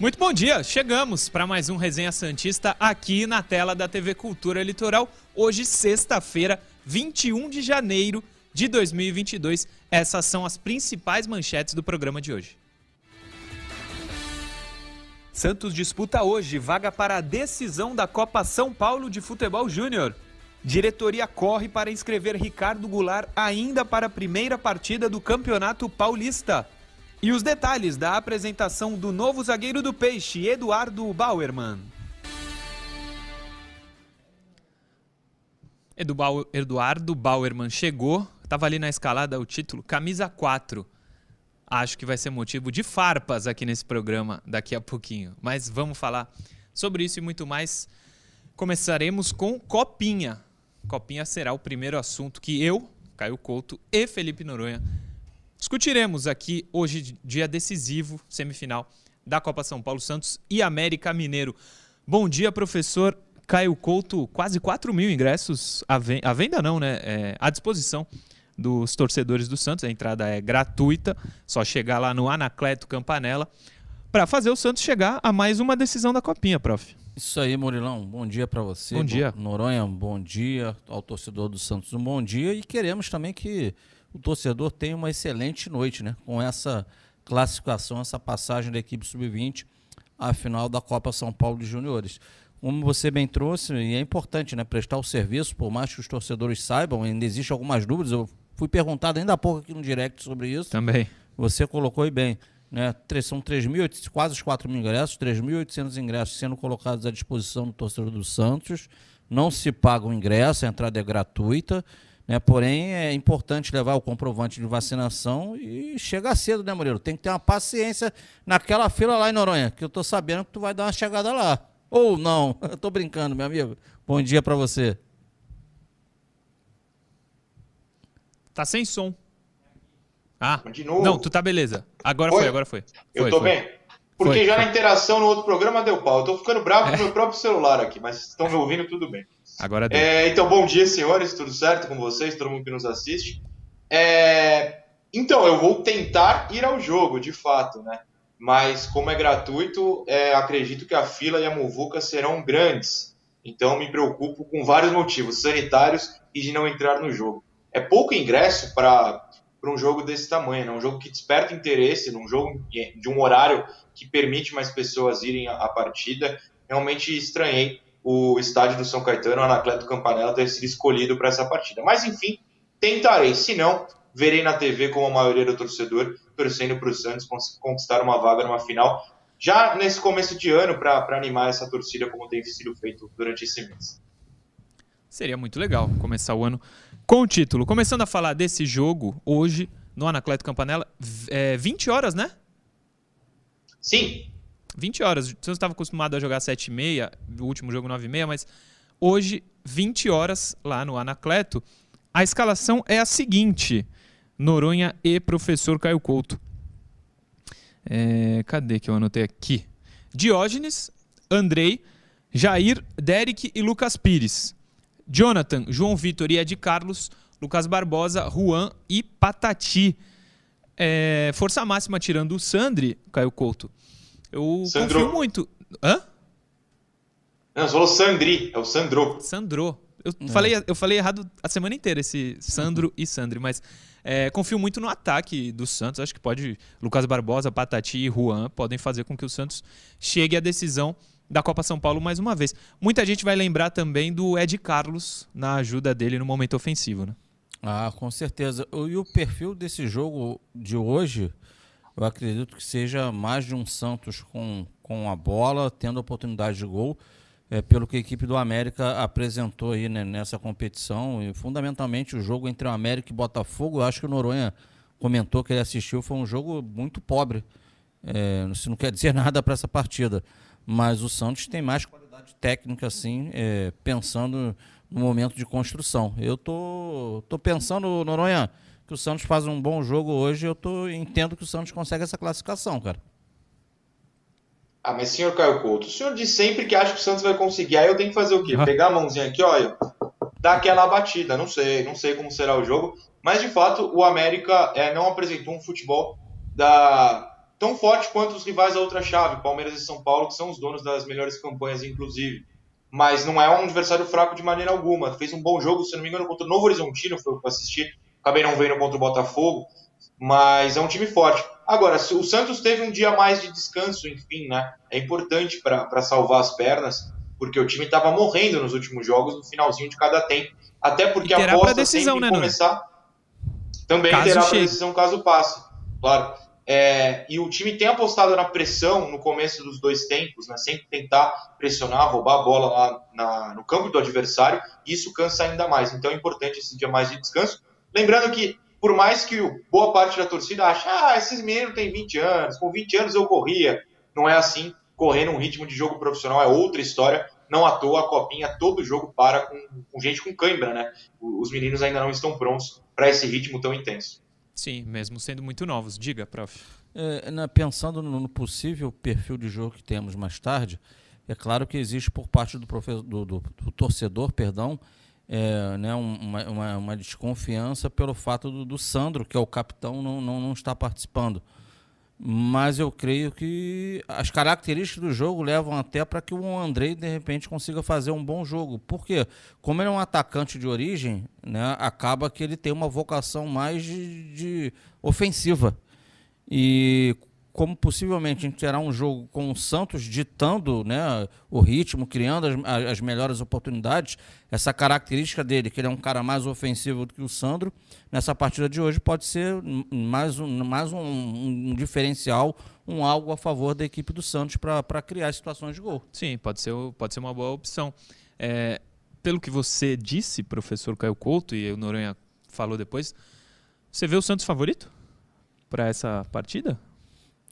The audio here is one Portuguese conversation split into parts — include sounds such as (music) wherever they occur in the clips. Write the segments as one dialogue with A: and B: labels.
A: Muito bom dia, chegamos para mais um Resenha Santista aqui na tela da TV Cultura Litoral. Hoje, sexta-feira, 21 de janeiro de 2022. Essas são as principais manchetes do programa de hoje. Santos disputa hoje vaga para a decisão da Copa São Paulo de Futebol Júnior. Diretoria corre para inscrever Ricardo Goulart ainda para a primeira partida do Campeonato Paulista. E os detalhes da apresentação do novo zagueiro do Peixe, Eduardo Bauerman. Eduardo Bauerman chegou, estava ali na escalada o título, camisa 4. Acho que vai ser motivo de farpas aqui nesse programa daqui a pouquinho. Mas vamos falar sobre isso e muito mais. Começaremos com Copinha. Copinha será o primeiro assunto que eu, Caio Couto e Felipe Noronha Discutiremos aqui hoje, dia decisivo, semifinal da Copa São Paulo Santos e América Mineiro. Bom dia, professor Caio Couto. Quase 4 mil ingressos à venda, à venda não, né? É, à disposição dos torcedores do Santos. A entrada é gratuita, só chegar lá no Anacleto Campanella para fazer o Santos chegar a mais uma decisão da Copinha, prof.
B: Isso aí, Murilão. Bom dia para você.
A: Bom dia.
B: Noronha, bom dia. Ao torcedor do Santos, um bom dia. E queremos também que o torcedor tenha uma excelente noite, né? Com essa classificação, essa passagem da equipe sub-20 à final da Copa São Paulo de Juniores. Como você bem trouxe, e é importante, né, prestar o serviço, por mais que os torcedores saibam, ainda existem algumas dúvidas. Eu fui perguntado ainda há pouco aqui no direct sobre isso.
A: Também.
B: Você colocou aí bem. Né? São 3.800, quase os 4 mil ingressos, 3.800 ingressos sendo colocados à disposição do torcedor do Santos. Não se paga o ingresso, a entrada é gratuita. Né? Porém, é importante levar o comprovante de vacinação e chegar cedo, né, Murilo? Tem que ter uma paciência naquela fila lá em Noronha, que eu tô sabendo que tu vai dar uma chegada lá. Ou não? (laughs) Eu tô brincando, meu amigo. Bom dia para você.
A: Tá sem som. Ah, de novo. não, tu tá beleza. Agora foi, foi agora foi.
C: Eu
A: foi,
C: tô foi. bem. Porque foi, já na interação no outro programa deu pau. Eu tô ficando bravo é. com o meu (laughs) próprio celular aqui, mas estão me ouvindo tudo bem.
A: Agora
C: é, Então, bom dia, senhores. Tudo certo com vocês? Todo mundo que nos assiste. É, então, eu vou tentar ir ao jogo, de fato, né? Mas, como é gratuito, é, acredito que a fila e a muvuca serão grandes. Então, me preocupo com vários motivos sanitários e de não entrar no jogo. É pouco ingresso para um jogo desse tamanho, né? um jogo que desperta interesse, num jogo de um horário que permite mais pessoas irem à partida. Realmente estranhei o estádio do São Caetano, o Anacleto Campanella, ter sido escolhido para essa partida. Mas enfim, tentarei. Se não, verei na TV como a maioria do torcedor torcendo para o Santos conquistar uma vaga numa final, já nesse começo de ano, para animar essa torcida como tem sido feito durante esse mês.
A: Seria muito legal começar o ano com o título. Começando a falar desse jogo hoje no Anacleto Campanella, é, 20 horas, né?
C: Sim,
A: 20 horas. O Santos estava acostumado a jogar 7 e meia, o último jogo 9 e meia, mas hoje, 20 horas lá no Anacleto. A escalação é a seguinte: Noronha e professor Caio Couto. É, cadê que eu anotei aqui? Diógenes, Andrei, Jair, Derek e Lucas Pires. Jonathan, João Vitor e Ed Carlos, Lucas Barbosa, Juan e Patati. É, força máxima tirando o Sandri, Caio Couto. Eu Sandro. confio muito. Hã?
C: Não, você falou Sandri, é o Sandro.
A: Sandro. Eu, é. falei, eu falei errado a semana inteira, esse Sandro e Sandri, mas é, confio muito no ataque do Santos. Acho que pode. Lucas Barbosa, Patati e Juan podem fazer com que o Santos chegue à decisão da Copa São Paulo mais uma vez. Muita gente vai lembrar também do Ed Carlos na ajuda dele no momento ofensivo, né?
B: Ah, com certeza. E o perfil desse jogo de hoje eu acredito que seja mais de um Santos com, com a bola, tendo oportunidade de gol, é, pelo que a equipe do América apresentou aí né, nessa competição. E fundamentalmente o jogo entre o América e Botafogo, eu acho que o Noronha comentou que ele assistiu, foi um jogo muito pobre. É, isso não quer dizer (laughs) nada para essa partida. Mas o Santos tem mais qualidade técnica, assim, é, pensando no momento de construção. Eu tô, tô pensando, Noronha que o Santos faz um bom jogo hoje, eu tô, entendo que o Santos consegue essa classificação, cara.
C: Ah, mas senhor Caio Couto, o senhor diz sempre que acha que o Santos vai conseguir. Aí eu tenho que fazer o quê? Uhum. Pegar a mãozinha aqui, olha, dar aquela batida. Não sei, não sei como será o jogo. Mas de fato, o América é, não apresentou um futebol da, tão forte quanto os rivais da outra chave, Palmeiras e São Paulo, que são os donos das melhores campanhas, inclusive. Mas não é um adversário fraco de maneira alguma. Fez um bom jogo, se não me engano, contra o Novo Horizontino, foi o que eu assisti. Acabei não vendo contra o Botafogo, mas é um time forte. Agora, o Santos teve um dia mais de descanso, enfim, né? É importante para salvar as pernas, porque o time estava morrendo nos últimos jogos, no finalzinho de cada tempo. Até porque a aposta
A: decisão,
C: sempre
A: né,
C: começar. Também
A: caso
C: terá para decisão caso passe, claro. É, e o time tem apostado na pressão no começo dos dois tempos, né? Sempre tentar pressionar, roubar a bola lá na, no campo do adversário. E isso cansa ainda mais. Então é importante esse dia mais de descanso. Lembrando que, por mais que boa parte da torcida ache, ah, esses meninos têm 20 anos, com 20 anos eu corria. Não é assim. Correr num ritmo de jogo profissional é outra história. Não à toa a copinha, todo jogo para com, com gente com cãibra, né? Os meninos ainda não estão prontos para esse ritmo tão intenso.
A: Sim, mesmo sendo muito novos. Diga, prof.
B: É, na- pensando no, no possível perfil de jogo que temos mais tarde, é claro que existe por parte do, profe- do- do- do torcedor, perdão, é, né, um- uma, uma- uma desconfiança pelo fato do, do Sandro, que é o capitão, não, não, não estar participando. Mas eu creio que as características do jogo levam até para que o Andrei, de repente, consiga fazer um bom jogo. Por quê? Como ele é um atacante de origem, né, acaba que ele tem uma vocação mais de, de ofensiva. E como possivelmente a gente terá um jogo com o Santos ditando né, o ritmo, criando as, as melhores oportunidades, essa característica dele, que ele é um cara mais ofensivo do que o Sandro, nessa partida de hoje pode ser mais um, mais um, um diferencial, um algo a favor da equipe do Santos para criar situações de gol.
A: Sim, pode ser, pode ser uma boa opção. É, pelo que você disse, professor Caio Couto, e o Noronha falou depois, você vê o Santos favorito para essa partida?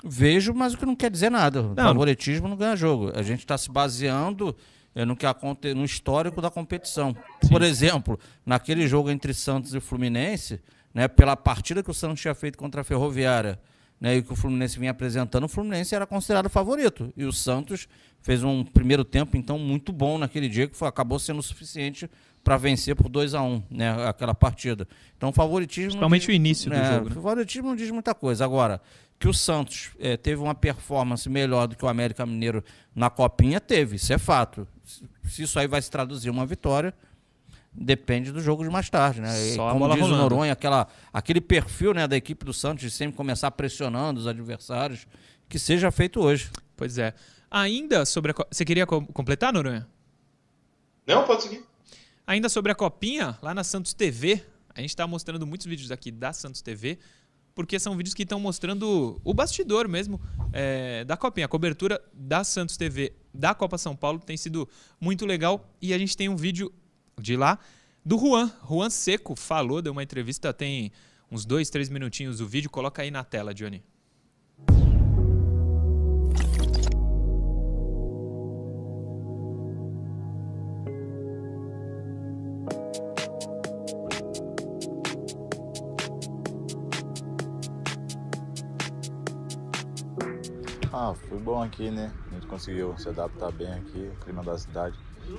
B: Vejo, mas o que não quer dizer nada.
A: Não.
B: favoritismo não ganha jogo. A gente está se baseando eh, no que aconte... no histórico da competição. Por exemplo, naquele jogo entre Santos e Fluminense, né, pela partida que o Santos tinha feito contra a Ferroviária né, e que o Fluminense vinha apresentando, o Fluminense era considerado favorito. E o Santos fez um primeiro tempo, então, muito bom naquele dia, que foi, acabou sendo o suficiente para vencer por 2 a 1 um, né, aquela partida. Então, favoritismo.
A: Principalmente o início do
B: É,
A: jogo. né?
B: favoritismo não diz muita coisa. Agora, que o Santos eh, teve uma performance melhor do que o América Mineiro na Copinha, teve, isso é fato. Se- isso aí vai se traduzir em uma vitória, depende do jogo de mais tarde, né? E como diz
A: rolando.
B: o Noronha, aquela, aquele perfil né, da equipe do Santos de sempre começar pressionando os adversários, que seja feito hoje.
A: Pois é. Ainda sobre a. co- Você queria co- completar, Noronha?
C: Não, pode seguir.
A: Ainda sobre a copinha, lá na Santos TV, a gente está mostrando muitos vídeos aqui da Santos TV, porque são vídeos que estão mostrando o bastidor mesmo é, da copinha. A cobertura da Santos TV da Copa São Paulo tem sido muito legal e a gente tem um vídeo de lá do Juan. Juan Seco falou, deu uma entrevista, tem uns dois, três minutinhos o vídeo. Coloca aí na tela, Johnny.
D: Ah, foi bom aqui, né? A gente conseguiu se adaptar bem aqui, o clima da cidade.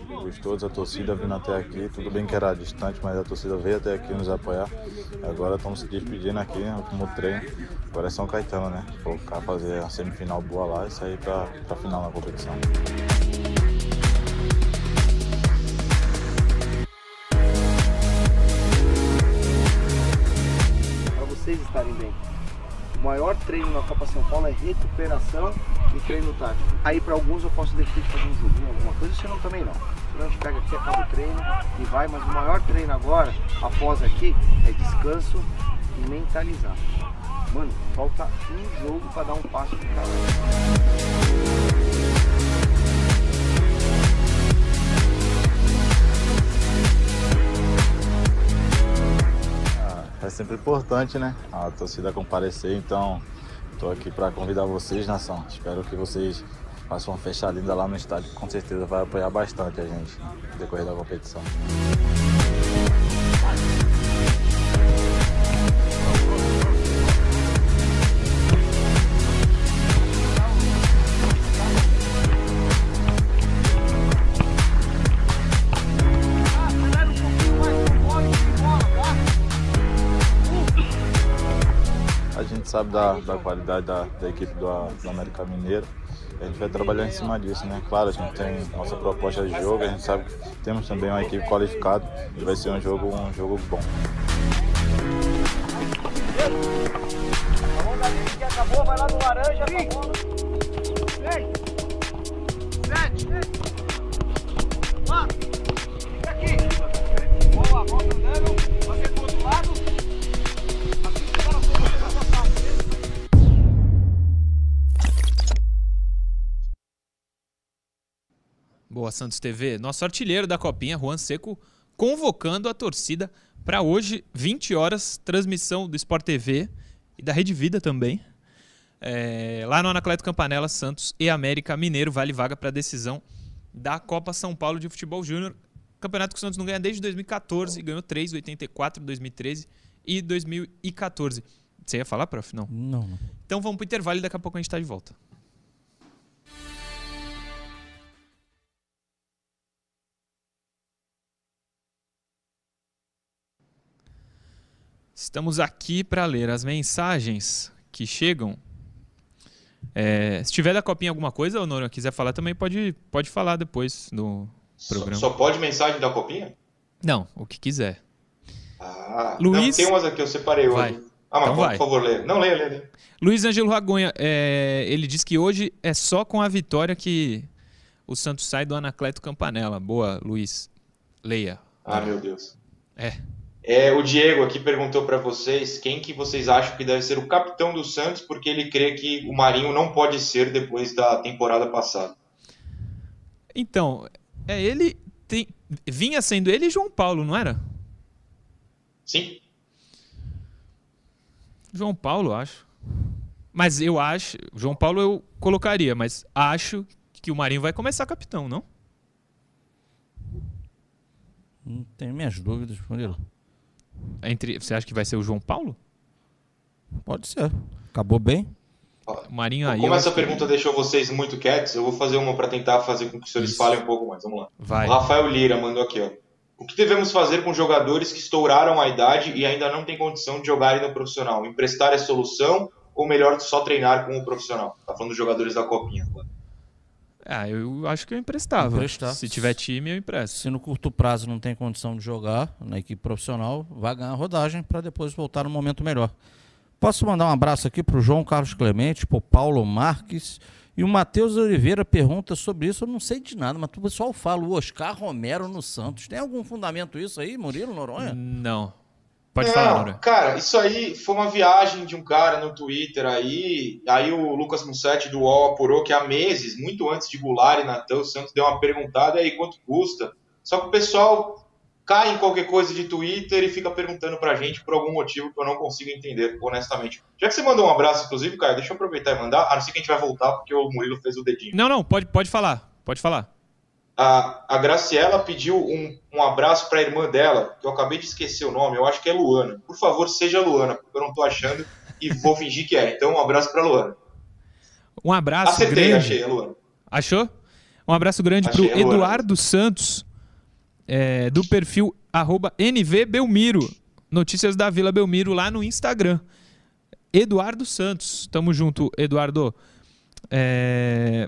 D: Gostoso, a torcida vindo até aqui. Tudo bem que era distante, mas a torcida veio até aqui nos apoiar. Agora estamos se despedindo aqui, no último treino. Agora é São Caetano, né? Focar, fazer a semifinal boa lá e sair pra, pra final na competição.
E: para vocês estarem bem. Maior treino na Copa São Paulo é recuperação e treino tático. Aí para alguns eu posso de repente fazer um joguinho, alguma coisa, senão também não. Senão a gente pega aqui, acaba o treino e vai, mas o maior treino agora, após aqui, é descanso e mentalizar. Mano, falta um jogo para dar um passo de cada
D: sempre importante, né? A torcida comparecer, então estou aqui para convidar vocês, nação. Espero que vocês façam uma festa linda lá no estádio, que com certeza vai apoiar bastante a gente no decorrer da competição. Sabe da, da qualidade da, da equipe do, do América Mineiro. A gente vai trabalhar em cima disso, né? Claro, a gente tem nossa proposta de jogo, a gente sabe que temos também uma equipe qualificada e vai ser um jogo, um jogo bom.
E: Acabou, vai lá no laranja, acabou. Seis, sete, quatro, fica aqui. Boa, volta andando, você pro outro lado.
A: Boa, Santos TV. Nosso artilheiro da Copinha, Juan Seco, convocando a torcida para hoje, 20 horas, transmissão do Sport TV e da Rede Vida também. É, lá no Anacleto Campanella, Santos e América Mineiro, vale vaga para a decisão da Copa São Paulo de Futebol Júnior. Campeonato que o Santos não ganha desde 2014, ganhou 3, 84, 2013 e 2014. Você ia falar, prof? Não.
B: Não.
A: Então vamos pro intervalo e daqui a pouco a gente está de volta. Estamos aqui para ler as mensagens que chegam. É, se tiver da copinha alguma coisa, ou Nora, quiser falar também, pode, pode falar depois no
C: Só,
A: programa.
C: só pode mensagem da copinha?
A: Não, o que quiser.
C: Ah,
A: Luiz-
C: não, tem umas aqui que eu separei
A: Vai.
C: hoje. Ah, mas
A: Então
C: por
A: vai.
C: favor, leia. Não, leia, leia, leia.
A: Luiz Ângelo Ragonha, é, ele diz que hoje é só com a vitória que o Santos sai do Anacleto Campanella. Boa, Luiz. Leia.
C: Ah, meu Deus.
A: É.
C: É, o Diego aqui perguntou pra vocês quem que vocês acham que deve ser o capitão do Santos, porque ele crê que o Marinho não pode ser depois da temporada passada.
A: Então, é ele. Tem, vinha sendo ele e João Paulo, não era?
C: Sim?
A: João Paulo, acho. Mas eu acho. João Paulo eu colocaria, mas acho que o Marinho vai começar capitão, não?
B: Não tenho minhas dúvidas, Murilo.
A: Entre, você acha que vai ser o João Paulo?
B: Pode ser. Acabou bem?
A: Marinho aí.
C: Como essa
A: acho que-
C: pergunta deixou vocês muito quietos, eu vou fazer uma pra tentar fazer com que os senhores falem um pouco mais. Vamos lá.
A: Vai.
C: O Rafael Lira mandou aqui, ó. O que devemos fazer com jogadores que estouraram a idade e ainda não têm condição de jogarem no profissional? Emprestar é solução ou melhor só treinar com o profissional? Tá falando dos jogadores da copinha.
A: Ah, eu acho que eu emprestava.
B: Emprestar.
A: Se tiver time, eu empresto.
B: Se no curto prazo não tem condição de jogar na equipe profissional, vai ganhar rodagem para depois voltar no momento melhor. Posso mandar um abraço aqui para o João Carlos Clemente, para o Paulo Marques e o Matheus Oliveira pergunta sobre isso. Eu não sei de nada, mas o pessoal fala o Oscar Romero no Santos. Tem algum fundamento isso aí, Murilo Noronha?
A: Não. Pode
C: Não,
A: falar, Nora.
C: Cara, isso aí foi uma viagem de um cara no Twitter aí. Aí o Lucas Mussetti do UOL apurou que há meses, muito antes de Goulart e Natan, o Santos deu uma perguntada e aí quanto custa. Só que o pessoal cai em qualquer coisa de Twitter e fica perguntando pra gente por algum motivo que eu não consigo entender, honestamente. Já que você mandou um abraço, inclusive, Caio, deixa eu aproveitar e mandar. A não ser que a gente vai voltar porque o Murilo fez o dedinho.
A: Não, não, pode, pode falar. Pode falar.
C: A, a Graciela pediu um, um abraço para a irmã dela, que eu acabei de esquecer o nome, eu acho que é Luana. Por favor, seja Luana, porque eu não tô achando e vou fingir que é. Então, um abraço para Luana.
A: Um abraço
C: Acertei,
A: grande.
C: achei, é Luana.
A: Achou? Um abraço grande
C: é Luana.
A: Eduardo Santos, é, do perfil arroba NV Belmiro. Notícias da Vila Belmiro lá no Instagram. Eduardo Santos. Tamo junto, Eduardo. É,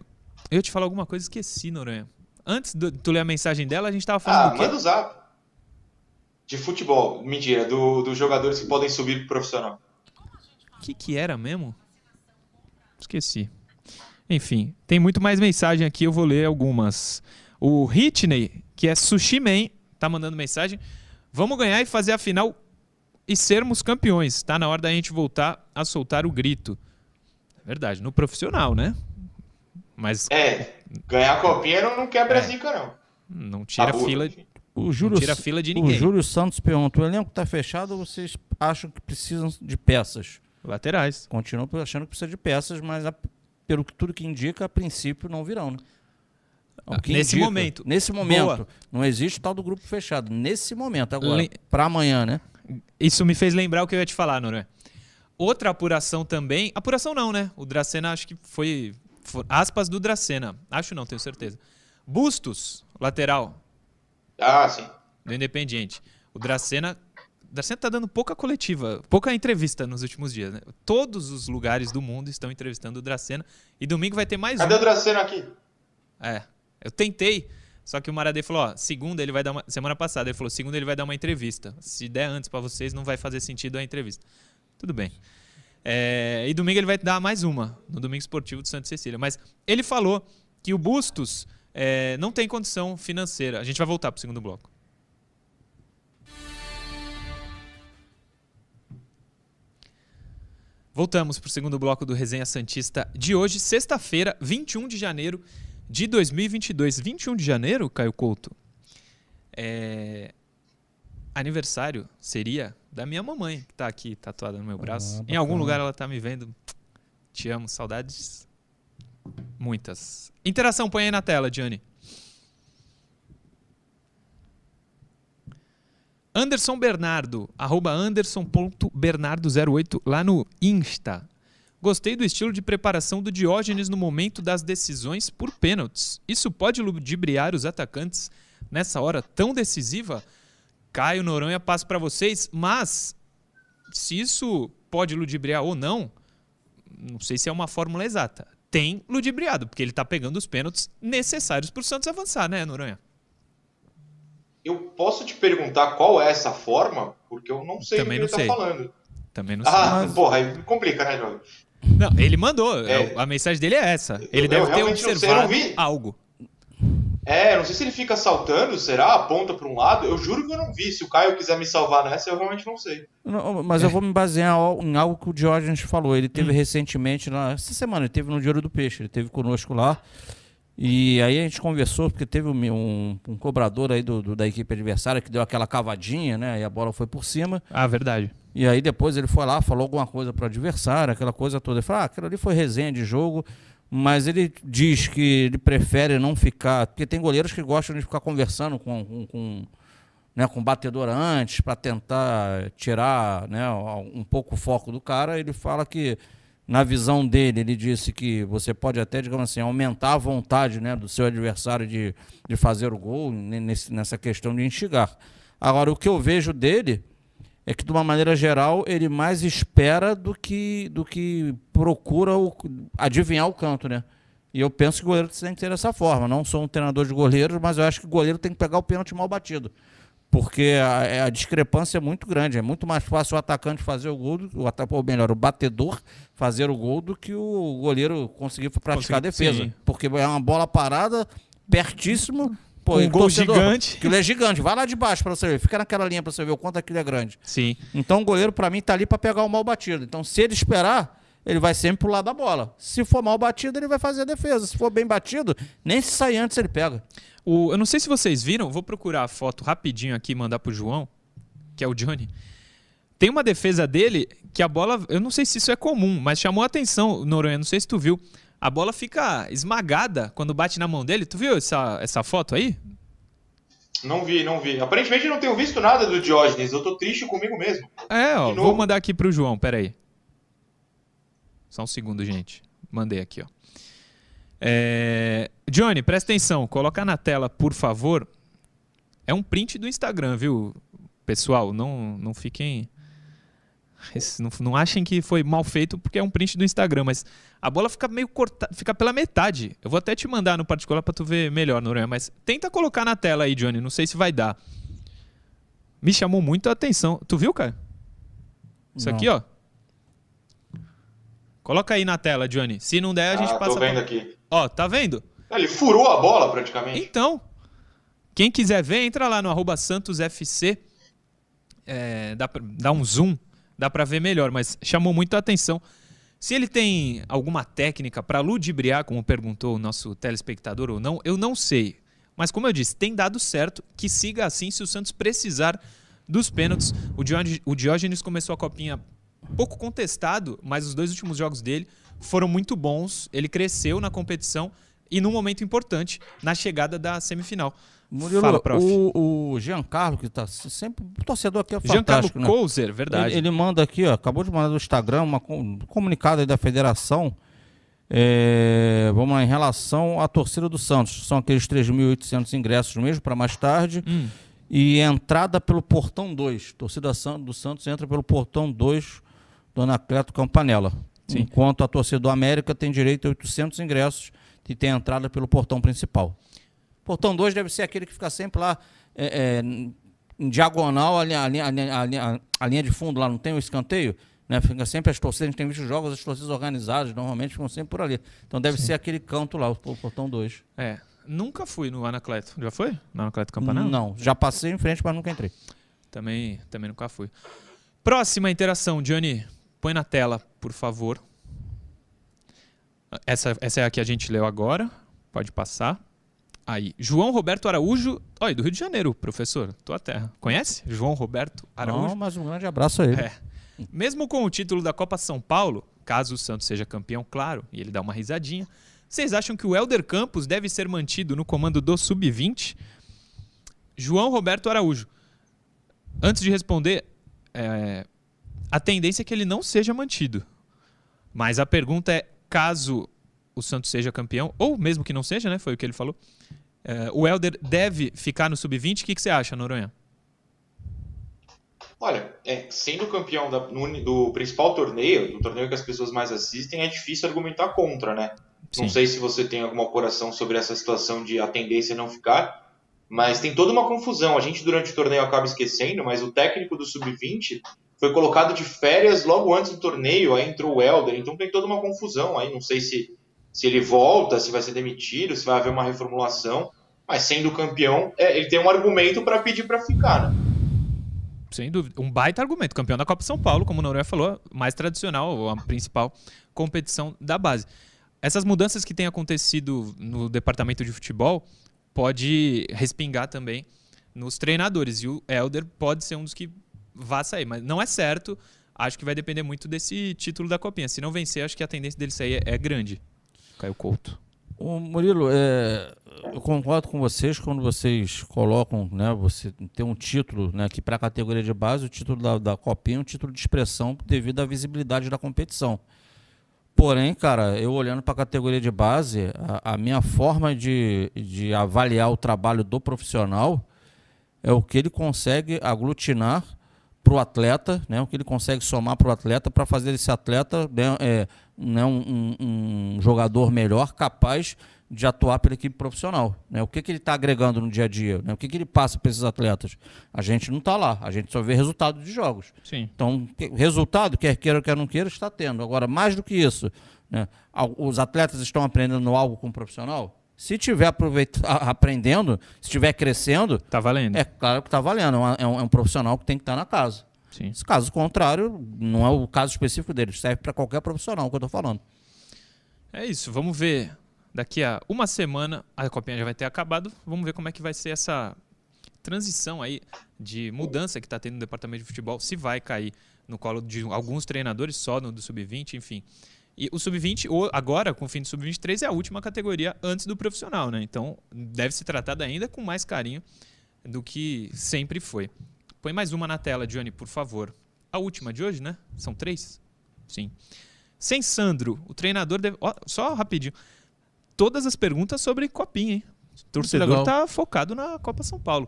A: Eu te falar alguma coisa, esqueci, Noronha. Antes de tu ler a mensagem dela, a gente tava falando
C: Ah,
A: do quê?
C: manda o zap. De futebol, mentira, do- dos jogadores que podem subir pro profissional.
A: O que, que era mesmo? Esqueci. Enfim, tem muito mais mensagem aqui, eu vou ler algumas. O Hitney, que é Sushi Man, tá mandando mensagem. Vamos ganhar e fazer a final e sermos campeões. Tá na hora da gente voltar a soltar o grito. É verdade, no profissional, né? Mas
C: É, ganhar a copinha não, não quebra
A: É.
C: a zica, não.
A: não tira
C: Tá boa,
A: fila.
B: O Júlio,
A: tira fila de
B: o
A: ninguém.
B: Júlio Santos pergunta: o elenco está fechado ou vocês acham que precisam de peças?
A: laterais.
B: Continuam achando que precisa de peças, mas a- pelo que tudo que indica, a princípio não virão. Né? O
A: Ah,
B: que
A: nesse momento.
B: Nesse momento.
A: Boa.
B: Não existe tal do grupo fechado. Nesse momento, agora.
A: Le-
B: Para amanhã, né?
A: Isso me fez lembrar o que eu ia te falar, Noronha. Outra apuração também. Apuração não, né? O Dracena acho que foi. Aspas do Dracena. Acho não, tenho certeza. Bustos, lateral
C: Ah, sim.
A: do Independiente. O Dracena Dracena tá dando pouca coletiva, pouca entrevista nos últimos dias, né? Todos os lugares do mundo estão entrevistando o Dracena. E domingo vai ter mais
C: Cadê
A: um.
C: o Dracena aqui?
A: É. Eu tentei, só que o Maradei falou, ó, segunda ele vai dar uma. Semana passada ele falou, segunda ele vai dar uma entrevista. Se der antes pra vocês, não vai fazer sentido a entrevista. Tudo bem. É, e domingo ele vai dar mais uma, no Domingo Esportivo do Santa Cecília. Mas ele falou que o Bustos é, não tem condição financeira. A gente vai voltar pro segundo bloco. Voltamos para o segundo bloco do Resenha Santista de hoje, sexta-feira, 21 de janeiro de 2022. 21 de janeiro, Caio Couto? É... Aniversário seria da minha mamãe, que está aqui tatuada no meu braço.
B: Ah,
A: em algum lugar ela está me vendo. Te amo, saudades. Muitas. Interação, põe aí na tela, Gianni. Anderson Bernardo, arroba anderson.bernardo08 lá no Insta. Gostei do estilo de preparação do Diógenes no momento das decisões por pênaltis. Isso pode ludibriar os atacantes nessa hora tão decisiva? Caio Noronha, passo para vocês, mas se isso pode ludibriar ou não, não sei se é uma fórmula exata. Tem ludibriado, porque ele tá pegando os pênaltis necessários para o Santos avançar, né, Noronha?
C: Eu posso te perguntar qual é essa forma? Porque eu não sei
A: Também
C: do que
A: não
C: ele
A: sei.
C: tá falando.
A: Também não sei.
C: Ah,
B: Mas-
C: porra, aí complica, né, Jogo?
A: Não, ele mandou.
C: É.
A: A mensagem dele é essa. Ele
C: Eu
A: deve ter
C: sei,
A: observado
C: vi.
A: algo.
C: É, não sei se ele fica saltando, será? Aponta pra um lado. Eu juro que eu não vi. Se o Caio quiser me salvar nessa, eu realmente não sei.
B: Não, mas eu vou me basear em algo que o Diógenes falou. Ele teve recentemente, lá, essa semana, ele teve no Dinheiro do Peixe, ele teve conosco lá. E aí a gente conversou, porque teve um, um- um cobrador aí do, do- da equipe adversária que deu aquela cavadinha, né? E a bola foi por cima.
A: Ah, verdade.
B: E aí depois ele foi lá, falou alguma coisa pro adversário, aquela coisa toda. Ele falou, ah, aquilo ali foi resenha de jogo, mas ele diz que ele prefere não ficar. Porque tem goleiros que gostam de ficar conversando com, com, com, né, com batedor antes, para tentar tirar né, um pouco o foco do cara. Ele fala que, na visão dele, ele disse que você pode até, digamos assim, aumentar a vontade né, do seu adversário de, de fazer o gol ne- nesse- nessa questão de instigar. Agora, o que eu vejo dele é que de uma maneira geral ele mais espera do que do que procura o- adivinhar o canto, né? E eu penso que o goleiro tem que ter dessa forma. Não sou um treinador de goleiros, mas eu acho que o goleiro tem que pegar o pênalti mal batido. Porque a, a discrepância é muito grande. É muito mais fácil o atacante fazer o gol, do, o ou melhor, o batedor fazer o gol do que o goleiro conseguir praticar a
A: Conseguir-
B: defesa.
A: sim.
B: Porque é uma bola parada, pertíssimo. Pô, e
A: um gol
B: torcedor,
A: gigante.
B: Aquilo é gigante. Vai lá de baixo para você ver. Fica naquela linha para você ver o quanto aquilo é grande.
A: Sim.
B: Então o goleiro, para mim, tá ali para pegar o mal batido. Então, se ele esperar, ele vai sempre pro lado da bola. Se for mal batido, ele vai fazer a defesa. Se for bem batido, nem se sair antes ele pega.
A: O, eu não sei se vocês viram, vou procurar a foto rapidinho aqui e mandar pro João, que é o Johnny. Tem uma defesa dele que a bola, eu não sei se isso é comum, mas chamou a atenção, Noronha, não sei se tu viu. A bola fica esmagada quando bate na mão dele. Tu viu essa, essa foto aí?
C: Não vi, não vi. Aparentemente não tenho visto nada do Diógenes. Eu tô triste comigo mesmo.
A: É, ó, vou mandar aqui pro João, peraí. Só um segundo, gente. Mandei aqui, ó. É, Johnny, presta atenção, coloca na tela, por favor. É um print do Instagram, viu, pessoal? Não, não fiquem. Não, não achem que foi mal feito porque é um print do Instagram, mas a bola fica meio cortada, fica pela metade. Eu vou até te mandar no particular pra tu ver melhor, Noronha, mas tenta colocar na tela aí, Johnny, não sei se vai dar. Me chamou muito a atenção. Tu viu, cara? Isso
B: Não.
A: aqui, ó. Coloca aí na tela, Johnny. Se não der, a gente
C: ah,
A: passa.
C: tô vendo
A: pra-
C: aqui.
A: Ó, tá vendo?
C: Ele furou a bola praticamente.
A: Então, quem quiser ver, entra lá no arroba SantosFC. É, dá, dá um zoom, dá pra ver melhor, mas chamou muito a atenção. Se ele tem alguma técnica pra ludibriar, como perguntou o nosso telespectador ou não, eu não sei. Mas como eu disse, tem dado certo que siga assim se o Santos precisar dos pênaltis. O Diógenes, o Diógenes começou a copinha pouco contestado, mas os dois últimos jogos dele foram muito bons. Ele cresceu na competição e num momento importante, na chegada da semifinal.
B: Murilo,
A: Fala, prof.
B: o, o Giancarlo, que tá sempre. O torcedor aqui é
A: Giancarlo
B: fantástico, né?
A: Couser, verdade.
B: Ele, ele manda aqui, ó, acabou de mandar no Instagram uma, um comunicado aí da federação. é, vamos lá, em relação à torcida do Santos. São aqueles 3.800 ingressos mesmo para mais tarde.
A: Hum.
B: e entrada pelo portão 2. Torcida do Santos entra pelo portão 2 do Anacleto Campanella. Sim. Enquanto a torcida do América tem direito a 800 ingressos e tem entrada pelo portão principal. Portão 2 deve ser aquele que fica sempre lá é, é, em diagonal, a linha, a, linha, a, linha, a linha de fundo lá, não tem o escanteio? Né? Fica sempre as torcidas, a gente tem visto jogos, as torcidas organizadas normalmente ficam sempre por ali. Então deve Sim. ser aquele canto lá, o portão 2.
A: É. Nunca fui no Anacleto. Já foi? No Anacleto Campanella?
B: Não, já passei em frente, mas nunca entrei.
A: Também, também nunca fui. Próxima interação, Johnny. Põe na tela, por favor. Essa, essa é a que a gente leu agora. Pode passar. Aí, João Roberto Araújo, olha, do Rio de Janeiro, professor, tua terra. Conhece? João Roberto Araújo?
B: Não, mas um grande abraço a ele.
A: É. Mesmo com o título da Copa São Paulo, caso o Santos seja campeão, claro, e ele dá uma risadinha, vocês acham que o Helder Campos deve ser mantido no comando do Sub-20? João Roberto Araújo. Antes de responder, é, a tendência é que ele não seja mantido. Mas a pergunta é: caso o Santos seja campeão, ou mesmo que não seja, né? Foi o que ele falou. É, o Helder deve ficar no Sub-20. O que, que, você acha, Noronha?
C: Olha, é, sendo campeão da, no, do principal torneio, do torneio que as pessoas mais assistem, é difícil argumentar contra, né? Sim. Não sei se você tem alguma apuração sobre essa situação de a tendência não ficar, mas tem toda uma confusão. A gente durante o torneio acaba esquecendo, mas o técnico do sub-20 foi colocado de férias logo antes do torneio, aí entrou o Helder, então tem toda uma confusão aí. Não sei se, se ele volta, se vai ser demitido, se vai haver uma reformulação, mas sendo campeão, é, ele tem um argumento para pedir para ficar, né?
A: Sem dúvida. Um baita argumento. Campeão da Copa São Paulo, como o Noronha falou, mais tradicional, a principal competição da base essas mudanças que têm acontecido no departamento de futebol pode respingar também nos treinadores. E o Helder pode ser um dos que vá sair. Mas não é certo. Acho que vai depender muito desse título da Copinha. Se não vencer, acho que a tendência dele sair é, grande. Caio Couto.
B: O Murilo, é, eu concordo com vocês quando vocês colocam, né, você tem um título, né, que para a categoria de base, o título da, da Copinha é um título de expressão devido à visibilidade da competição. Porém, cara, eu olhando para a categoria de base, a, a, minha forma de, de avaliar o trabalho do profissional é o que ele consegue aglutinar para o atleta, né, o que ele consegue somar para o atleta para fazer esse atleta né, é, né, um, um, um jogador melhor, capaz de atuar pela equipe profissional. Né? O que, que ele está agregando no dia a dia? Né? O que, que ele passa para esses atletas? A gente não está lá, a gente só vê resultado de jogos.
A: Sim.
B: Então, resultado, quer queira, quer não queira, está tendo. Agora, mais do que isso, né? os atletas estão aprendendo algo com o profissional? Se estiver (laughs) aprendendo, se estiver crescendo,
A: tá valendo.
B: É claro que está valendo. É um, é um, profissional que tem que estar tá na casa.
A: Sim.
B: Se caso contrário, não é o caso específico dele, serve para qualquer profissional que eu estou falando.
A: É isso, vamos ver daqui a uma semana a copinha já vai ter acabado. Vamos ver como é que vai ser essa transição aí de mudança que está tendo no departamento de futebol, se vai cair no colo de alguns treinadores, só no do sub-20, enfim. E o sub-20, agora, com o fim do sub-23, é a última categoria antes do profissional, né? Então, deve ser tratada ainda com mais carinho do que sempre foi. Põe mais uma na tela, Johnny, por favor. A última de hoje, né? São três? Sim. Sem Sandro, o treinador deve. Ó, só rapidinho todas as perguntas sobre Copinha, hein? O torcedor tá focado na Copa São Paulo.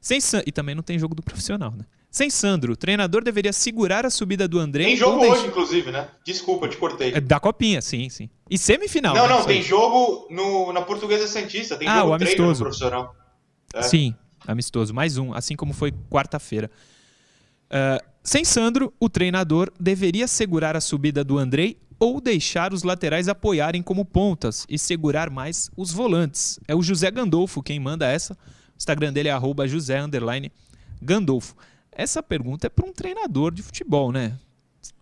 A: Sem San... E também não tem jogo do profissional, né? Sem Sandro, o treinador deveria segurar a subida do André.
C: Tem jogo hoje, inclusive, né? Desculpa, te cortei. É
A: da Copinha, sim, sim. E semifinal.
C: Não,
A: né?
C: não, tem jogo no, na Portuguesa Santista. Tem ah, jogo o amistoso. no profissional.
A: É. Sim, amistoso. Mais um, assim como foi quarta-feira. Uh, sem Sandro, o treinador deveria segurar a subida do Andrei ou deixar os laterais apoiarem como pontas e segurar mais os volantes. É o José Gandolfo quem manda essa. O Instagram dele é arroba José Gandolfo. Essa pergunta é para um treinador de futebol, né?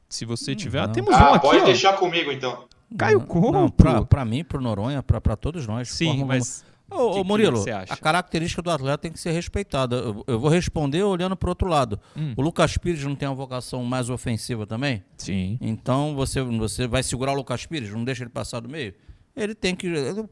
A: Se você hum, tiver.
C: Não.
A: Temos
C: ah,
A: um aqui.
C: Pode
A: ó.
C: deixar comigo então.
A: Caio Couto.
B: Para mim, para Noronha, para todos nós.
A: Sim, mas
B: Ô, ô Murilo, a característica do atleta tem que ser respeitada. Eu, eu vou responder olhando para o outro lado. Hum. O Lucas Pires não tem uma vocação mais ofensiva também?
A: Sim.
B: Então você, você vai segurar o Lucas Pires, não deixa ele passar do meio? Ele tem que,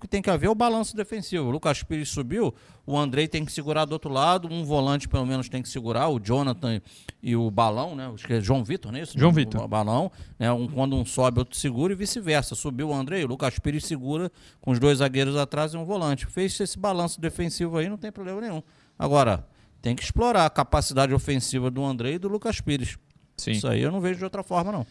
B: tem que haver o balanço defensivo. O Lucas Pires subiu, o Andrei tem que segurar do outro lado, um volante pelo menos tem que segurar, o Jonathan e o Balão, né? Acho que é João Vitor, não é isso?
A: João Vitor.
B: Balão, né? Um, quando um sobe, outro segura e vice-versa. Subiu o Andrei, o Lucas Pires segura com os dois zagueiros atrás e um volante. Fez esse balanço defensivo aí, não tem problema nenhum. Agora, tem que explorar a capacidade ofensiva do André e do Lucas Pires.
A: Sim.
B: Isso aí eu não vejo de outra forma, não.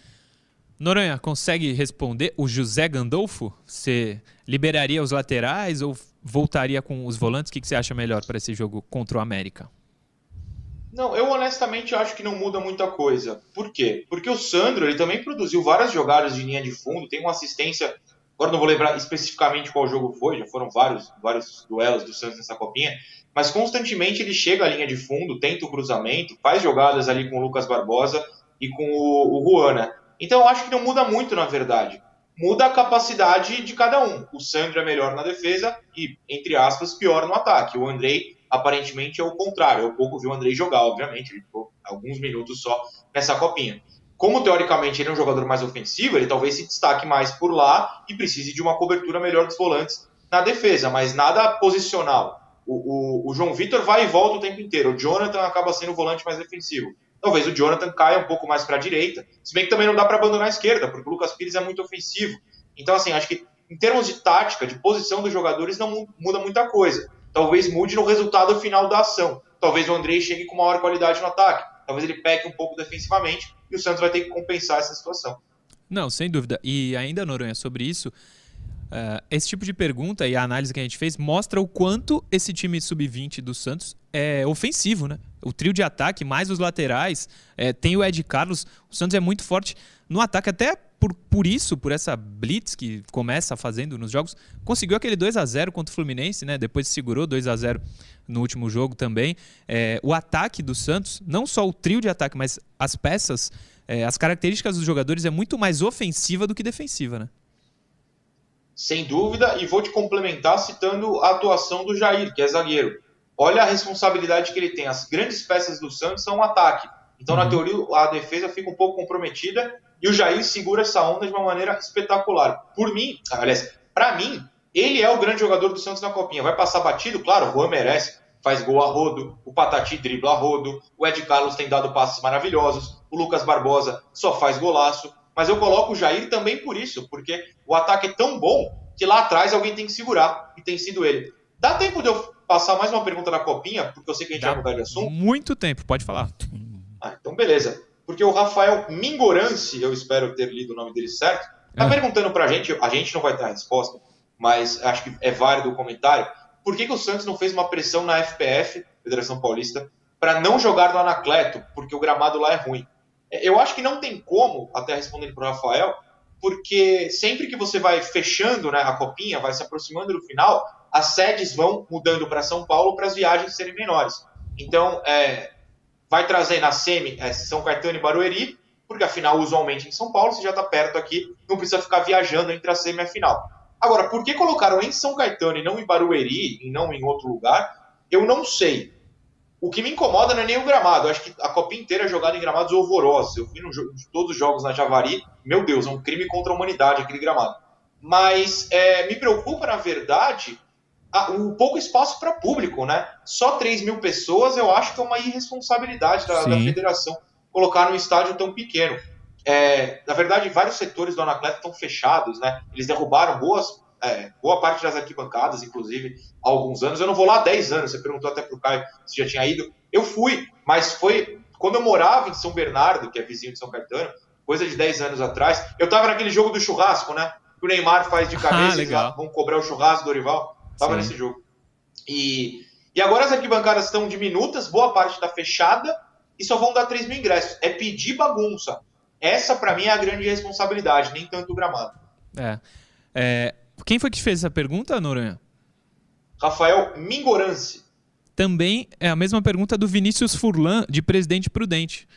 A: Noronha, consegue responder? O José Gandolfo, você liberaria os laterais ou voltaria com os volantes? O que, você acha melhor para esse jogo contra o América?
C: Não, eu honestamente acho que não muda muita coisa. Por quê? Porque o Sandro ele também produziu várias jogadas de linha de fundo, tem uma assistência. Agora não vou lembrar especificamente qual jogo foi, já foram vários, vários duelos do Santos nessa copinha, mas constantemente ele chega à linha de fundo, tenta o cruzamento, faz jogadas ali com o Lucas Barbosa e com o, o Juana. Então eu acho que não muda muito, na verdade. Muda a capacidade de cada um. O Sandro é melhor na defesa e, entre aspas, pior no ataque. O Andrei aparentemente é o contrário. Eu pouco vi o Andrei jogar, obviamente, ele ficou alguns minutos só nessa copinha. Como teoricamente ele é um jogador mais ofensivo, ele talvez se destaque mais por lá e precise de uma cobertura melhor dos volantes na defesa, mas nada posicional. O, o, o João Vitor vai e volta o tempo inteiro. O Jonathan acaba sendo o volante mais defensivo. Talvez o Jonathan caia um pouco mais para a direita, se bem que também não dá para abandonar a esquerda, porque o Lucas Pires é muito ofensivo. Então, assim, acho que em termos de tática, de posição dos jogadores, não muda muita coisa talvez mude no resultado final da ação. Talvez o Andrei chegue com maior qualidade no ataque. Talvez ele peque um pouco defensivamente e o Santos vai ter que compensar essa situação.
A: Não, sem dúvida. E ainda, Noronha, sobre isso, uh, esse tipo de pergunta e a análise que a gente fez mostra o quanto esse time sub-20 do Santos é ofensivo, né? O trio de ataque, mais os laterais, é, tem o Ed Carlos. O Santos é muito forte no ataque, até por, por isso, por essa blitz que começa fazendo nos jogos, conseguiu aquele 2 a 0 contra o Fluminense, né? Depois segurou 2 a 0 no último jogo também. É, o ataque do Santos, não só o trio de ataque, mas as peças, é, as características dos jogadores é muito mais ofensiva do que defensiva, né?
C: Sem dúvida, e vou te complementar citando a atuação do Jair, que é zagueiro. Olha a responsabilidade que ele tem. As grandes peças do Santos são o ataque. Então, uhum. na teoria, a defesa fica um pouco comprometida e o Jair segura essa onda de uma maneira espetacular. Por mim, aliás, para mim, ele é o grande jogador do Santos na Copinha. Vai passar batido? Claro, o Juan merece. Faz gol a rodo, o Patati dribla a rodo, o Ed Carlos tem dado passes maravilhosos, o Lucas Barbosa só faz golaço. Mas eu coloco o Jair também por isso, porque o ataque é tão bom que lá atrás alguém tem que segurar, e tem sido ele. Dá tempo de eu passar mais uma pergunta na Copinha, porque eu sei que a gente
A: Dá
C: vai mudar de assunto?
A: Muito tempo, pode falar.
C: Ah, então beleza porque o Rafael Mingorance, eu espero ter lido o nome dele certo, está é. perguntando para a gente, a gente não vai ter a resposta, mas acho que é válido o comentário, por que, que o Santos não fez uma pressão na FPF, Federação Paulista, para não jogar no Anacleto, porque o gramado lá é ruim? É, eu acho que não tem como, até respondendo para o Rafael, porque sempre que você vai fechando né, a copinha, vai se aproximando do final, as sedes vão mudando para São Paulo para as viagens serem menores. Então, é, vai trazer na semi é, São Caetano e Barueri, porque afinal, usualmente em São Paulo, você já está perto aqui, não precisa ficar viajando entre a semi e a final. Agora, por que colocaram em São Caetano e não em Barueri, e não em outro lugar, eu não sei. O que me incomoda não é nem o gramado. Eu acho que a Copa inteira é jogada em gramados horrorosos. Eu fui no, todos os jogos na Javari. Meu Deus, é um crime contra a humanidade aquele gramado. Mas é, me preocupa, na verdade, o pouco espaço para público, né? Só 3 mil pessoas eu acho que é uma irresponsabilidade da, da federação colocar num estádio tão pequeno. É, na verdade, vários setores do Anacleto estão fechados, né? Eles derrubaram boas, é, boa parte das arquibancadas, inclusive, há alguns anos. Eu não vou lá há 10 anos, você perguntou até para o Caio se já tinha ido. Eu fui, mas foi quando eu morava em São Bernardo, que é vizinho de São Caetano, coisa de 10 anos atrás. Eu estava naquele jogo do churrasco, né? Que o Neymar faz de (laughs) cabeça ah, vão cobrar o churrasco do Orival. Tava Sim. nesse jogo. E, e agora as arquibancadas estão diminutas, boa parte está fechada e só vão dar 3 mil ingressos. É pedir bagunça. Essa, para mim, é a grande responsabilidade, nem tanto o gramado.
A: É. é. Quem foi que fez essa pergunta, Noronha?
C: Rafael Mingorance.
A: Também é a mesma pergunta do Vinícius Furlan, de Presidente Prudente.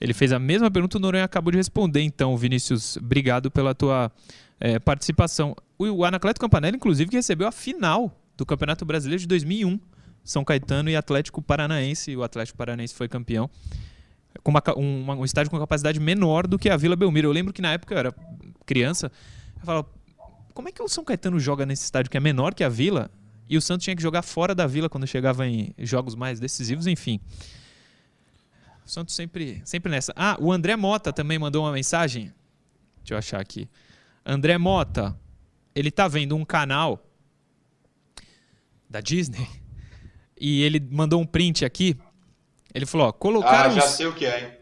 A: Ele fez a mesma pergunta, o Noronha acabou de responder. Então, Vinícius, obrigado pela tua é, participação. O Anacleto Campanella, inclusive, que recebeu a final do Campeonato Brasileiro de 2001. São Caetano e Atlético Paranaense. O Atlético Paranaense foi campeão. Com uma, um, um estádio com capacidade menor do que a Vila Belmiro. Eu lembro que na época eu era criança. Eu falava, como é que o São Caetano joga nesse estádio que é menor que a Vila? E o Santos tinha que jogar fora da Vila quando chegava em jogos mais decisivos, enfim. O Santos sempre, sempre nessa. Ah, o André Mota também mandou uma mensagem. Deixa eu achar aqui. André Mota, ele tá vendo um canal da Disney (laughs) e ele mandou um print aqui Ele falou, ó, colocaram...
C: Ah, já sei o que é, hein?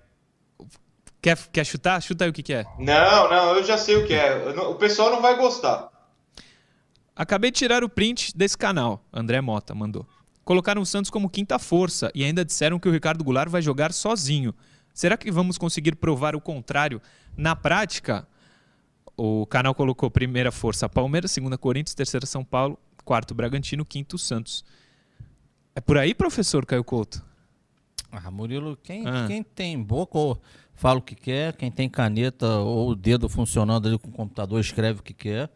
A: Quer, quer chutar? Chuta aí o que, que é.
C: Não, não, eu já sei o que é. O pessoal não vai gostar.
A: Acabei de tirar o print desse canal. André Mota mandou. Colocaram o Santos como quinta força e ainda disseram que o Ricardo Goulart vai jogar sozinho. Será que vamos conseguir provar o contrário na prática? O canal colocou primeira força Palmeiras, segunda Corinthians, terceira São Paulo, quarto Bragantino, quinto Santos. É por aí, professor Caio Couto?
B: Ah, Murilo, quem,
A: Ah.
B: quem tem boca ou fala o que quer, quem tem caneta ou o dedo funcionando ali com o computador escreve o que quer.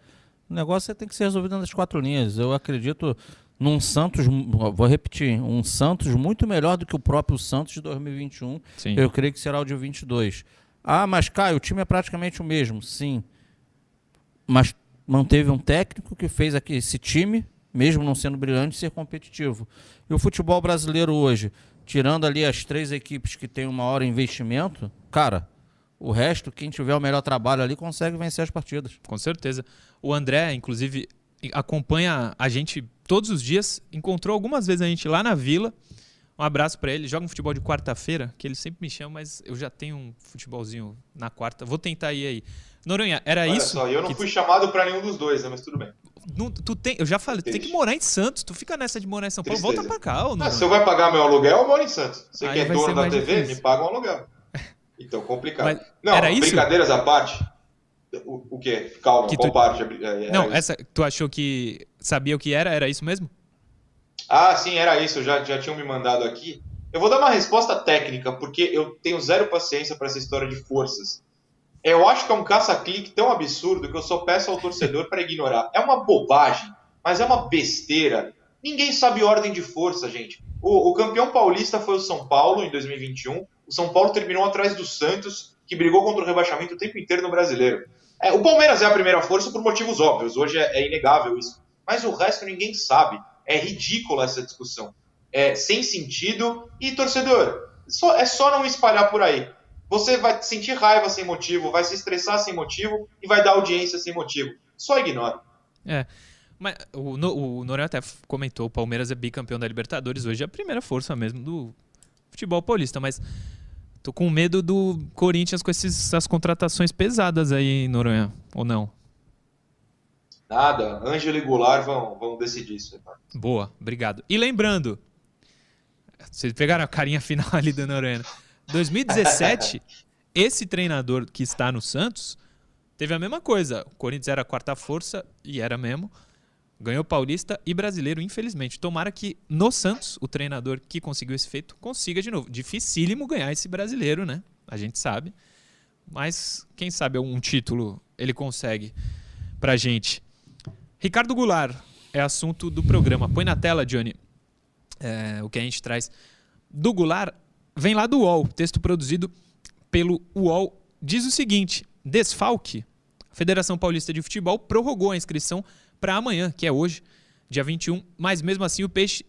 B: O negócio é tem que ser resolvido nas quatro linhas. Eu acredito num Santos, vou repetir, um Santos muito melhor do que o próprio Santos de 2021.
A: Sim.
B: Eu creio que será o de 22. Ah, mas Caio, o time é praticamente o mesmo, sim. Mas manteve um técnico que fez aqui esse time, mesmo não sendo brilhante, ser competitivo. E o futebol brasileiro hoje, tirando ali as três equipes que têm um maior investimento, cara, o resto, quem tiver o melhor trabalho ali, consegue vencer as partidas.
A: Com certeza. O André, inclusive, acompanha a gente todos os dias. Encontrou algumas vezes a gente lá na vila. Um abraço pra ele. Joga um futebol de quarta-feira, que ele sempre me chama, mas eu já tenho um futebolzinho na quarta. Vou tentar ir aí. Noronha, era
C: Olha
A: isso?
C: só, eu não fui chamado pra nenhum dos dois, né? Mas tudo bem.
A: Não, tu tem, eu já falei, tu tem que morar em Santos. Tu fica nessa de morar em São Paulo,
C: Tristeza.
A: volta pra cá, ô
C: Ah,
A: Noronha.
C: se eu vai pagar meu aluguel, eu moro em Santos. Você
A: Aí
C: que é dono da TV,
A: difícil.
C: me paga um aluguel. (laughs) Então, complicado.
A: Mas
C: não,
A: era isso?
C: brincadeiras à parte. O, o quê? Calma,
A: Que
C: qual
A: tu-
C: parte? É, era
A: Não,
C: isso?
A: essa, tu achou que sabia o que era? Era isso mesmo?
C: Ah, sim, era isso. Já, já tinham me mandado aqui. Eu vou dar uma resposta técnica, porque eu tenho zero paciência para essa história de forças. Eu acho que é um caça-clique tão absurdo que eu só peço ao torcedor para ignorar. É uma bobagem, mas é uma besteira. Ninguém sabe ordem de força, gente. O, o campeão paulista foi o São Paulo em 2021. O São Paulo terminou atrás do Santos, que brigou contra o rebaixamento o tempo inteiro no brasileiro. É, o Palmeiras é a primeira força por motivos óbvios. Hoje é, é inegável isso. Mas o resto ninguém sabe. É ridícula essa discussão. É sem sentido. E, torcedor, só- é só não espalhar por aí. Você vai sentir raiva sem motivo, vai se estressar sem motivo e vai dar audiência sem motivo. Só ignora.
A: É. Mas o, no, o Noronha até comentou, o Palmeiras é bicampeão da Libertadores, hoje é a primeira força mesmo do futebol paulista, mas tô com medo do Corinthians com esses, essas contratações pesadas aí, Noronha, ou não?
C: Nada. Ângelo e Goulart vão, vão decidir isso. Eduardo.
A: Boa, obrigado. E lembrando, vocês pegaram a carinha (laughs) final ali do Noronha. Né? 2017, esse treinador que está no Santos teve a mesma coisa. O Corinthians era a quarta força, e era mesmo. Ganhou Paulista e Brasileiro, infelizmente. Tomara que no Santos, o treinador que conseguiu esse feito, consiga de novo. Dificílimo ganhar esse brasileiro, né? A gente sabe. Mas quem sabe um título ele consegue pra gente. Ricardo Goulart é assunto do programa. Põe na tela, Johnny, é, o que a gente traz. Do Goulart, vem lá do UOL, texto produzido pelo UOL. Diz o seguinte: desfalque. A Federação Paulista de Futebol prorrogou a inscrição para amanhã, que é hoje, dia 21, mas mesmo assim o Peixe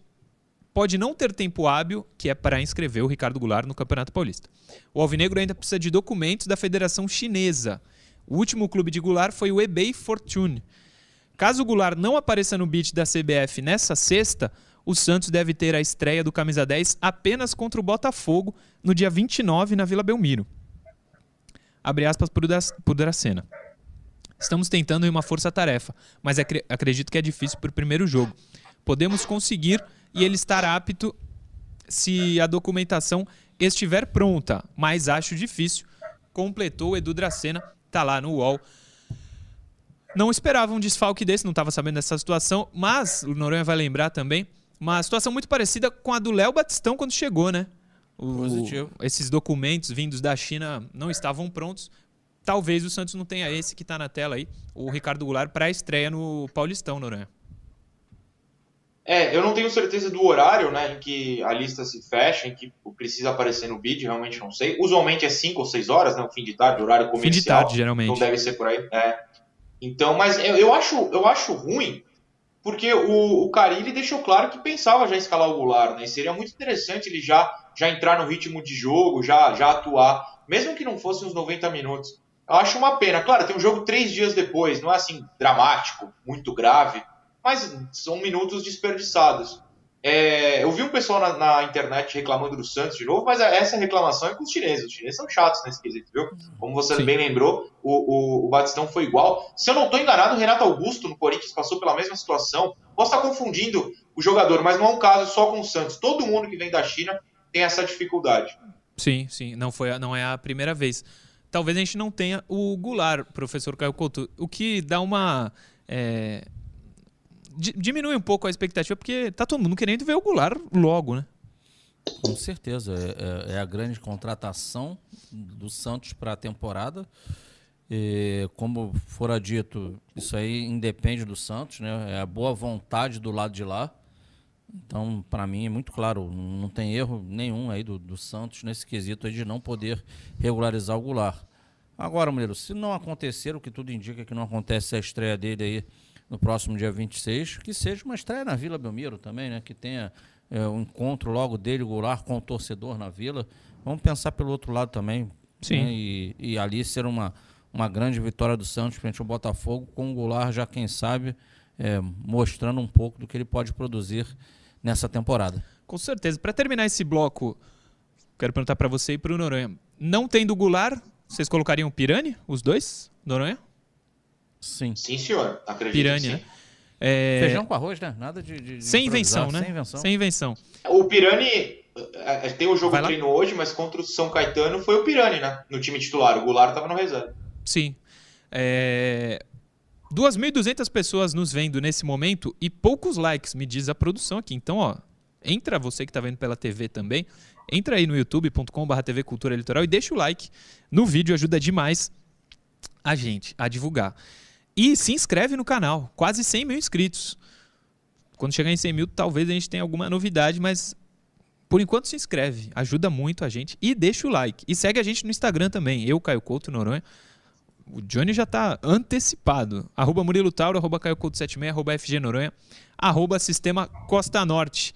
A: pode não ter tempo hábil, que é para inscrever o Ricardo Goulart no Campeonato Paulista. O Alvinegro ainda precisa de documentos da Federação Chinesa. O último clube de Goulart foi o eBay Fortune. Caso o Goulart não apareça no beat da CBF nessa sexta, o Santos deve ter a estreia do Camisa 10 apenas contra o Botafogo no dia 29 na Vila Belmiro. Abre aspas por Dracena. Estamos tentando em uma força-tarefa, mas acre- acredito que é difícil para o primeiro jogo. Podemos conseguir e ele estar apto se a documentação estiver pronta, mas acho difícil. Completou Edu Dracena, tá lá no UOL. Não esperava um desfalque desse, não estava sabendo dessa situação, mas o Noronha vai lembrar também, uma situação muito parecida com a do Léo Batistão quando chegou, né? O-
B: Positivo.
A: Esses documentos vindos da China não estavam prontos. Talvez o Santos não tenha esse que está na tela aí, o Ricardo Goulart, para a estreia no Paulistão, Noronha.
C: É, eu não tenho certeza do horário, né, em que a lista se fecha, em que precisa aparecer no bid, realmente não sei. Usualmente é 5 ou 6 horas, né, o fim de tarde, horário
A: Fim
C: comercial.
A: de tarde,
C: Não
A: geralmente.
C: deve ser por aí. É. Então, mas eu, eu acho, eu acho ruim, porque o, o Carilli deixou claro que pensava já escalar o Goulart, né? E seria muito interessante ele já, já entrar no ritmo de jogo, já, já atuar, mesmo que não fosse uns 90 minutos. Eu acho uma pena. Claro, tem um jogo três dias depois, não é assim dramático, muito grave, mas são minutos desperdiçados. É, eu vi um pessoal na, na, internet reclamando do Santos de novo, mas essa reclamação é com os chineses. Os chineses são chatos nesse quesito, viu? Como você Sim. bem lembrou, o, o, o, Batistão foi igual. Se eu não estou enganado, o Renato Augusto no Corinthians passou pela mesma situação. Posso estar confundindo o jogador, mas não é um caso só com o Santos. Todo mundo que vem da China tem essa dificuldade.
A: Sim, sim. Não, foi, não é a primeira vez. Talvez a gente não tenha o Goulart, professor Caio Couto, o que dá uma. É diminui um pouco a expectativa, porque tá todo mundo querendo ver o Goulart logo, né?
B: Com certeza. É, é, é a grande contratação do Santos para a temporada. E, como fora dito, isso aí independe do Santos, né? É a boa vontade do lado de lá. Então, para mim, é muito claro, não tem erro nenhum aí do, do Santos nesse quesito de não poder regularizar o Goulart. Agora, Mulher, se não acontecer, o que tudo indica que não acontece a estreia dele aí no próximo dia 26, que seja uma estreia na Vila Belmiro também, né? Que tenha é, um encontro logo dele, Goulart, com o torcedor na Vila. Vamos pensar pelo outro lado também.
A: Sim.
B: Né? E, e, ali ser uma, uma grande vitória do Santos frente ao Botafogo, com o Goulart já, quem sabe, é, mostrando um pouco do que ele pode produzir nessa temporada.
A: Com certeza. Para terminar esse bloco, quero perguntar para você e para o Noronha. Não tendo Goulart, vocês colocariam o Pirani, os dois, Noronha?
C: Sim. Sim, senhor. Acredito
A: Pirani, né?
B: É... Feijão com arroz, né? Nada de. de
A: sem invenção, né? Sem invenção. Sem invenção.
C: O Pirani. É, é, tem o jogo treino hoje, mas contra o São Caetano foi o Pirani, né? No time titular. O Goulart estava no reserva.
A: Sim. É... 2.200 pessoas nos vendo nesse momento e poucos likes, me diz a produção aqui. Então, ó, entra você que está vendo pela TV também, entra aí no youtube.com.br TV Cultura Litoral e deixa o like no vídeo, ajuda demais a gente a divulgar. E se inscreve no canal, quase 100 mil inscritos. Quando chegar em 100 mil, talvez a gente tenha alguma novidade, mas por enquanto se inscreve, ajuda muito a gente. E deixa o like. E segue a gente no Instagram também, eu, Caio Couto, Noronha. O Johnny já está antecipado. Arroba Murilo Tauro, arroba Caio Couto 76, arroba FG Noronha, arroba Sistema Costa Norte.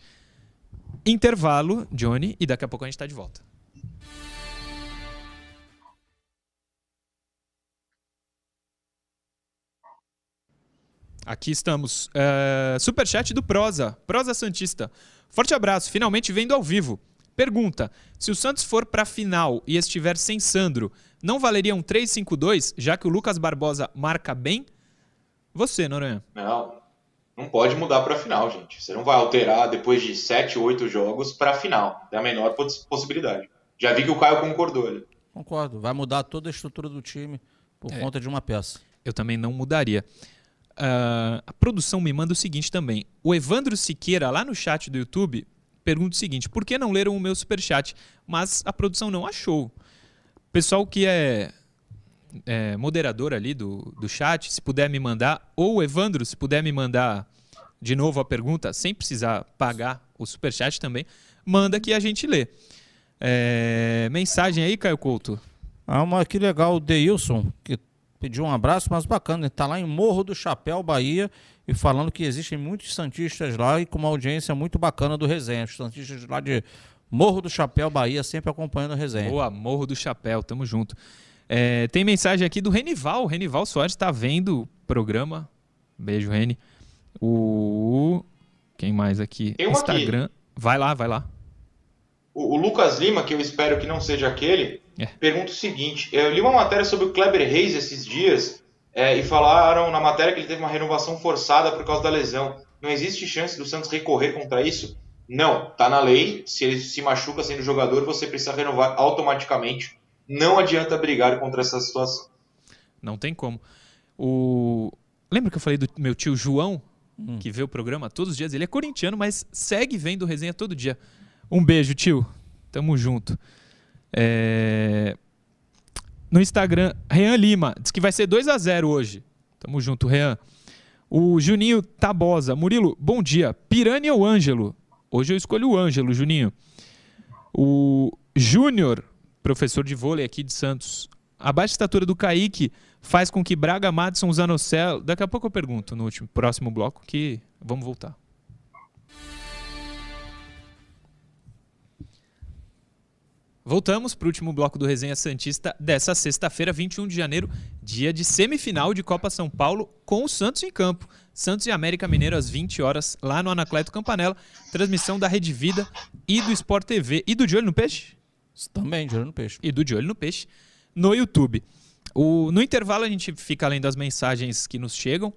A: Intervalo, Johnny, e daqui a pouco a gente está de volta. Aqui estamos. Uh, superchat do Prosa. Prosa Santista. Forte abraço, finalmente vendo ao vivo. Pergunta: se o Santos for para a final e estiver sem Sandro, não valeria um 3-5-2, já que o Lucas Barbosa marca bem? Você, Noronha.
C: Não, não pode mudar para a final, gente. Você não vai alterar depois de 7, 8 jogos para a final. É a menor possibilidade. Já vi que o Caio concordou ali.
B: Concordo. Vai mudar toda a estrutura do time por é. conta de uma peça.
A: Eu também não mudaria. Uh, a produção me manda o seguinte também. O Evandro Siqueira, lá no chat do YouTube, pergunta o seguinte: por que não leram o meu superchat? Mas a produção não achou. Pessoal que é, é moderador ali do, do chat, se puder me mandar, ou Evandro, se puder me mandar de novo a pergunta, sem precisar pagar o superchat também, manda que a gente lê. É, mensagem aí, Caio Couto.
B: Ah, mas que legal, o Deilson, que pediu um abraço, mas bacana. Ele está lá em Morro do Chapéu, Bahia, e falando que existem muitos Santistas lá e com uma audiência muito bacana do resenha. Os Santistas lá de Morro do Chapéu, Bahia, sempre acompanhando o resenha.
A: Boa, Morro do Chapéu, tamo junto. É, tem mensagem aqui do Renival. O Renival Soares está vendo o programa. Beijo, Reni. O. Quem mais aqui?
C: Tem Instagram. Aqui.
A: Vai lá, vai lá.
C: O, o Lucas Lima, que eu espero que não seja aquele, é. pergunta o seguinte: eu li uma matéria sobre o Kleber Reis esses dias é, e falaram na matéria que ele teve uma renovação forçada por causa da lesão. Não existe chance do Santos recorrer contra isso? Não, tá na lei. Se ele se machuca sendo jogador, você precisa renovar automaticamente. Não adianta brigar contra essa situação.
A: Não tem como. O... Lembra que eu falei do meu tio João, hum. que vê o programa todos os dias? Ele é corintiano, mas segue vendo resenha todo dia. Um beijo, tio. Tamo junto. É... No Instagram, Rean Lima. Diz que vai ser 2 a 0 hoje. Tamo junto, Rean. O Juninho Tabosa. Murilo, bom dia. Pirani ou Ângelo? Hoje eu escolho o Ângelo, Juninho. O Júnior, professor de vôlei aqui de Santos. A baixa estatura do Kaique faz com que Braga, Madison, Zanocelo... Daqui a pouco eu pergunto no último, próximo bloco que vamos voltar. Voltamos para o último bloco do Resenha Santista dessa sexta-feira, 21 de janeiro, dia de semifinal de Copa São Paulo, com o Santos em campo. Santos e América Mineiro às 20 horas, lá no Anacleto Campanella. Transmissão da Rede Vida e do Sport TV. E do De Olho no Peixe?
B: Também, de olho no peixe.
A: E do De Olho no Peixe no YouTube. O, no intervalo, a gente fica além das mensagens que nos chegam,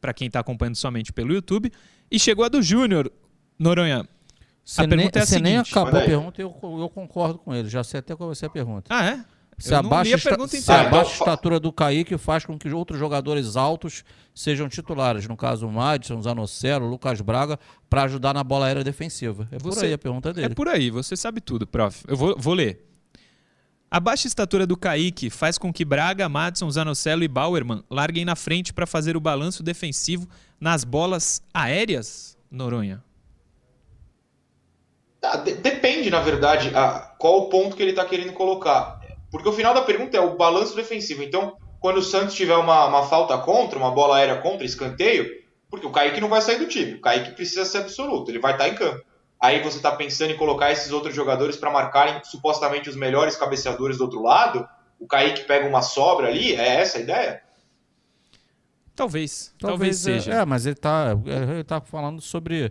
A: para quem está acompanhando somente pelo YouTube. E chegou a do Júnior, Noronha.
B: Você
A: A pergunta é a
B: você nem acabou a pergunta e eu, eu concordo com ele. Já sei até qual vai ser a pergunta.
A: Ah, é?
B: Se
A: Eu
B: a se a
C: Então, fa-
B: estatura do Kaique faz com que outros jogadores altos sejam titulares, no caso o Madison, Zanocelo, Lucas Braga, para ajudar na bola aérea defensiva. É por
A: Você-
B: aí a pergunta
A: É
B: dele.
A: por aí, você sabe tudo, prof. Eu vou, vou ler. A baixa estatura do Kaique faz com que Braga, Madison, Zanocelo e Bauerman larguem na frente para fazer o balanço defensivo nas bolas aéreas, Noronha.
C: Ah, de- depende, na verdade, a, qual o ponto que ele está querendo colocar. Porque o final da pergunta é o balanço defensivo. Então, quando o Santos tiver uma, uma falta contra, uma bola aérea contra, escanteio, porque o Kaique não vai sair do time. O Kaique precisa ser absoluto, ele vai estar em campo. Aí você está pensando em colocar esses outros jogadores para marcarem supostamente os melhores cabeceadores do outro lado. O Kaique pega uma sobra ali, é essa a ideia?
A: Talvez, talvez,
B: é-
A: seja.
B: É, mas ele tá, ele tá falando sobre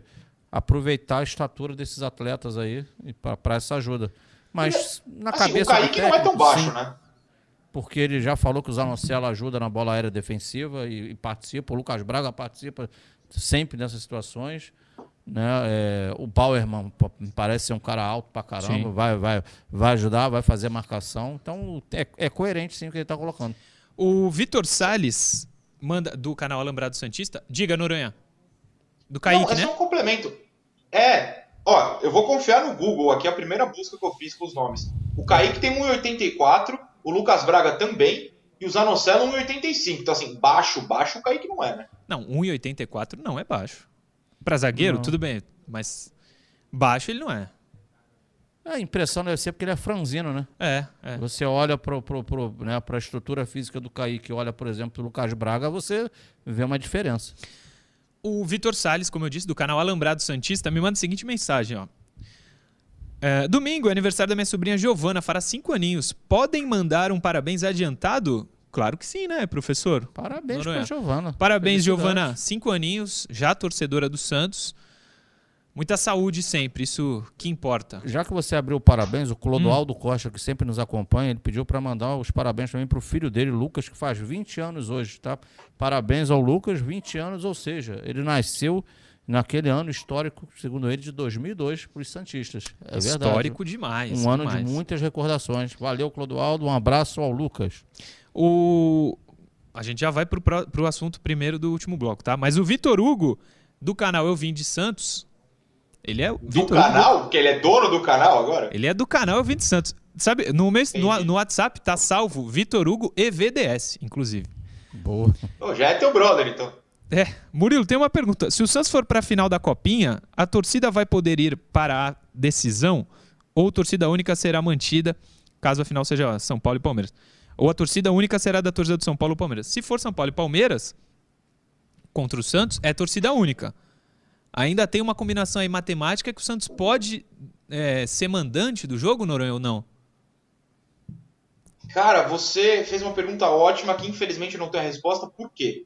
B: aproveitar a estatura desses atletas aí para essa ajuda. Mas na
C: Assim,
B: cabeça
C: o Kaique
B: do
C: não é tão
B: técnico,
C: baixo,
B: sim,
C: né?
B: porque ele já falou que o Zanocelo ajuda na bola aérea defensiva e, e participa, o Lucas Braga participa sempre nessas situações. Né? É, o Bauerman parece ser um cara alto pra caramba,
A: Sim.
B: vai, vai, vai ajudar, vai fazer marcação. Então é, é coerente sim o que ele está colocando.
A: O Vitor Salles, manda, do canal Alambrado Santista, diga, Noronha. Do Kaique,
C: não, é
A: né?
C: só um complemento. É, ó, eu vou confiar no Google aqui, a primeira busca que eu fiz com os nomes. O Kaique tem 1,84, o Lucas Braga também, e o Zanocelo 1,85. Então, assim, baixo, baixo o Kaique não é, né?
A: Não, 1,84 não é baixo. Pra zagueiro,
B: Não.
A: tudo bem, mas baixo ele não é.
B: A impressão deve ser porque ele é franzino, né?
A: É, é.
B: Você olha para pro, pro, né, a estrutura física do Kaique, olha, por exemplo, o Lucas Braga, você vê uma diferença.
A: O Vitor Salles, como eu disse, do canal Alambrado Santista, me manda a seguinte mensagem, ó. É, domingo é aniversário da minha sobrinha Giovana, fará cinco aninhos. Podem mandar um parabéns adiantado? Claro que sim, né, professor?
B: Parabéns
A: Noronha.
B: para Giovana.
A: Parabéns. Giovana. Cinco aninhos, já torcedora do Santos. Muita saúde sempre, isso que importa.
B: Já que você abriu o parabéns, o
A: Hum.
B: Clodoaldo Costa, que sempre nos acompanha, ele pediu para mandar os parabéns também para o filho dele, Lucas, que faz 20 anos hoje, tá? Parabéns ao Lucas, 20 anos, ou seja, ele nasceu naquele ano histórico, segundo ele, de 2002 para os Santistas. É verdade.
A: Histórico demais.
B: Um ano
A: demais.
B: de muitas recordações. Valeu, Clodoaldo. Um abraço ao Lucas.
A: O... A gente já vai pró- pro assunto primeiro do último bloco, tá? Mas o Vitor Hugo, do canal Eu Vim de Santos, ele é.
C: Do
A: Vitor Hugo-
C: canal, porque ele é dono do canal agora.
A: ele é do canal Eu Vim de Santos. Sabe, no, meu, no, no WhatsApp tá salvo Vitor Hugo EVDS, inclusive.
B: Boa.
C: Ô, já é teu brother, então.
A: É, Murilo, tem uma pergunta. Se o Santos for pra final da Copinha, a torcida vai poder ir para a decisão ou torcida única será mantida, caso a final seja São Paulo e Palmeiras? Ou a torcida única será da torcida do São Paulo e Palmeiras? Se for São Paulo e Palmeiras contra o Santos, é torcida única. Ainda tem uma combinação aí matemática que o Santos pode é, ser mandante do jogo, Noronha, ou não?
C: Cara, você fez uma pergunta ótima que infelizmente eu não tenho a resposta. Por quê?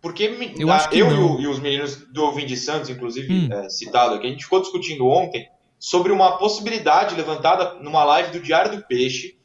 C: Porque
A: Eu
C: a-
A: acho que
C: eu e, e os meninos do Ovim de Santos, inclusive
A: Hum.
C: é, citado aqui, a gente ficou discutindo ontem sobre uma possibilidade levantada numa live do Diário do Peixe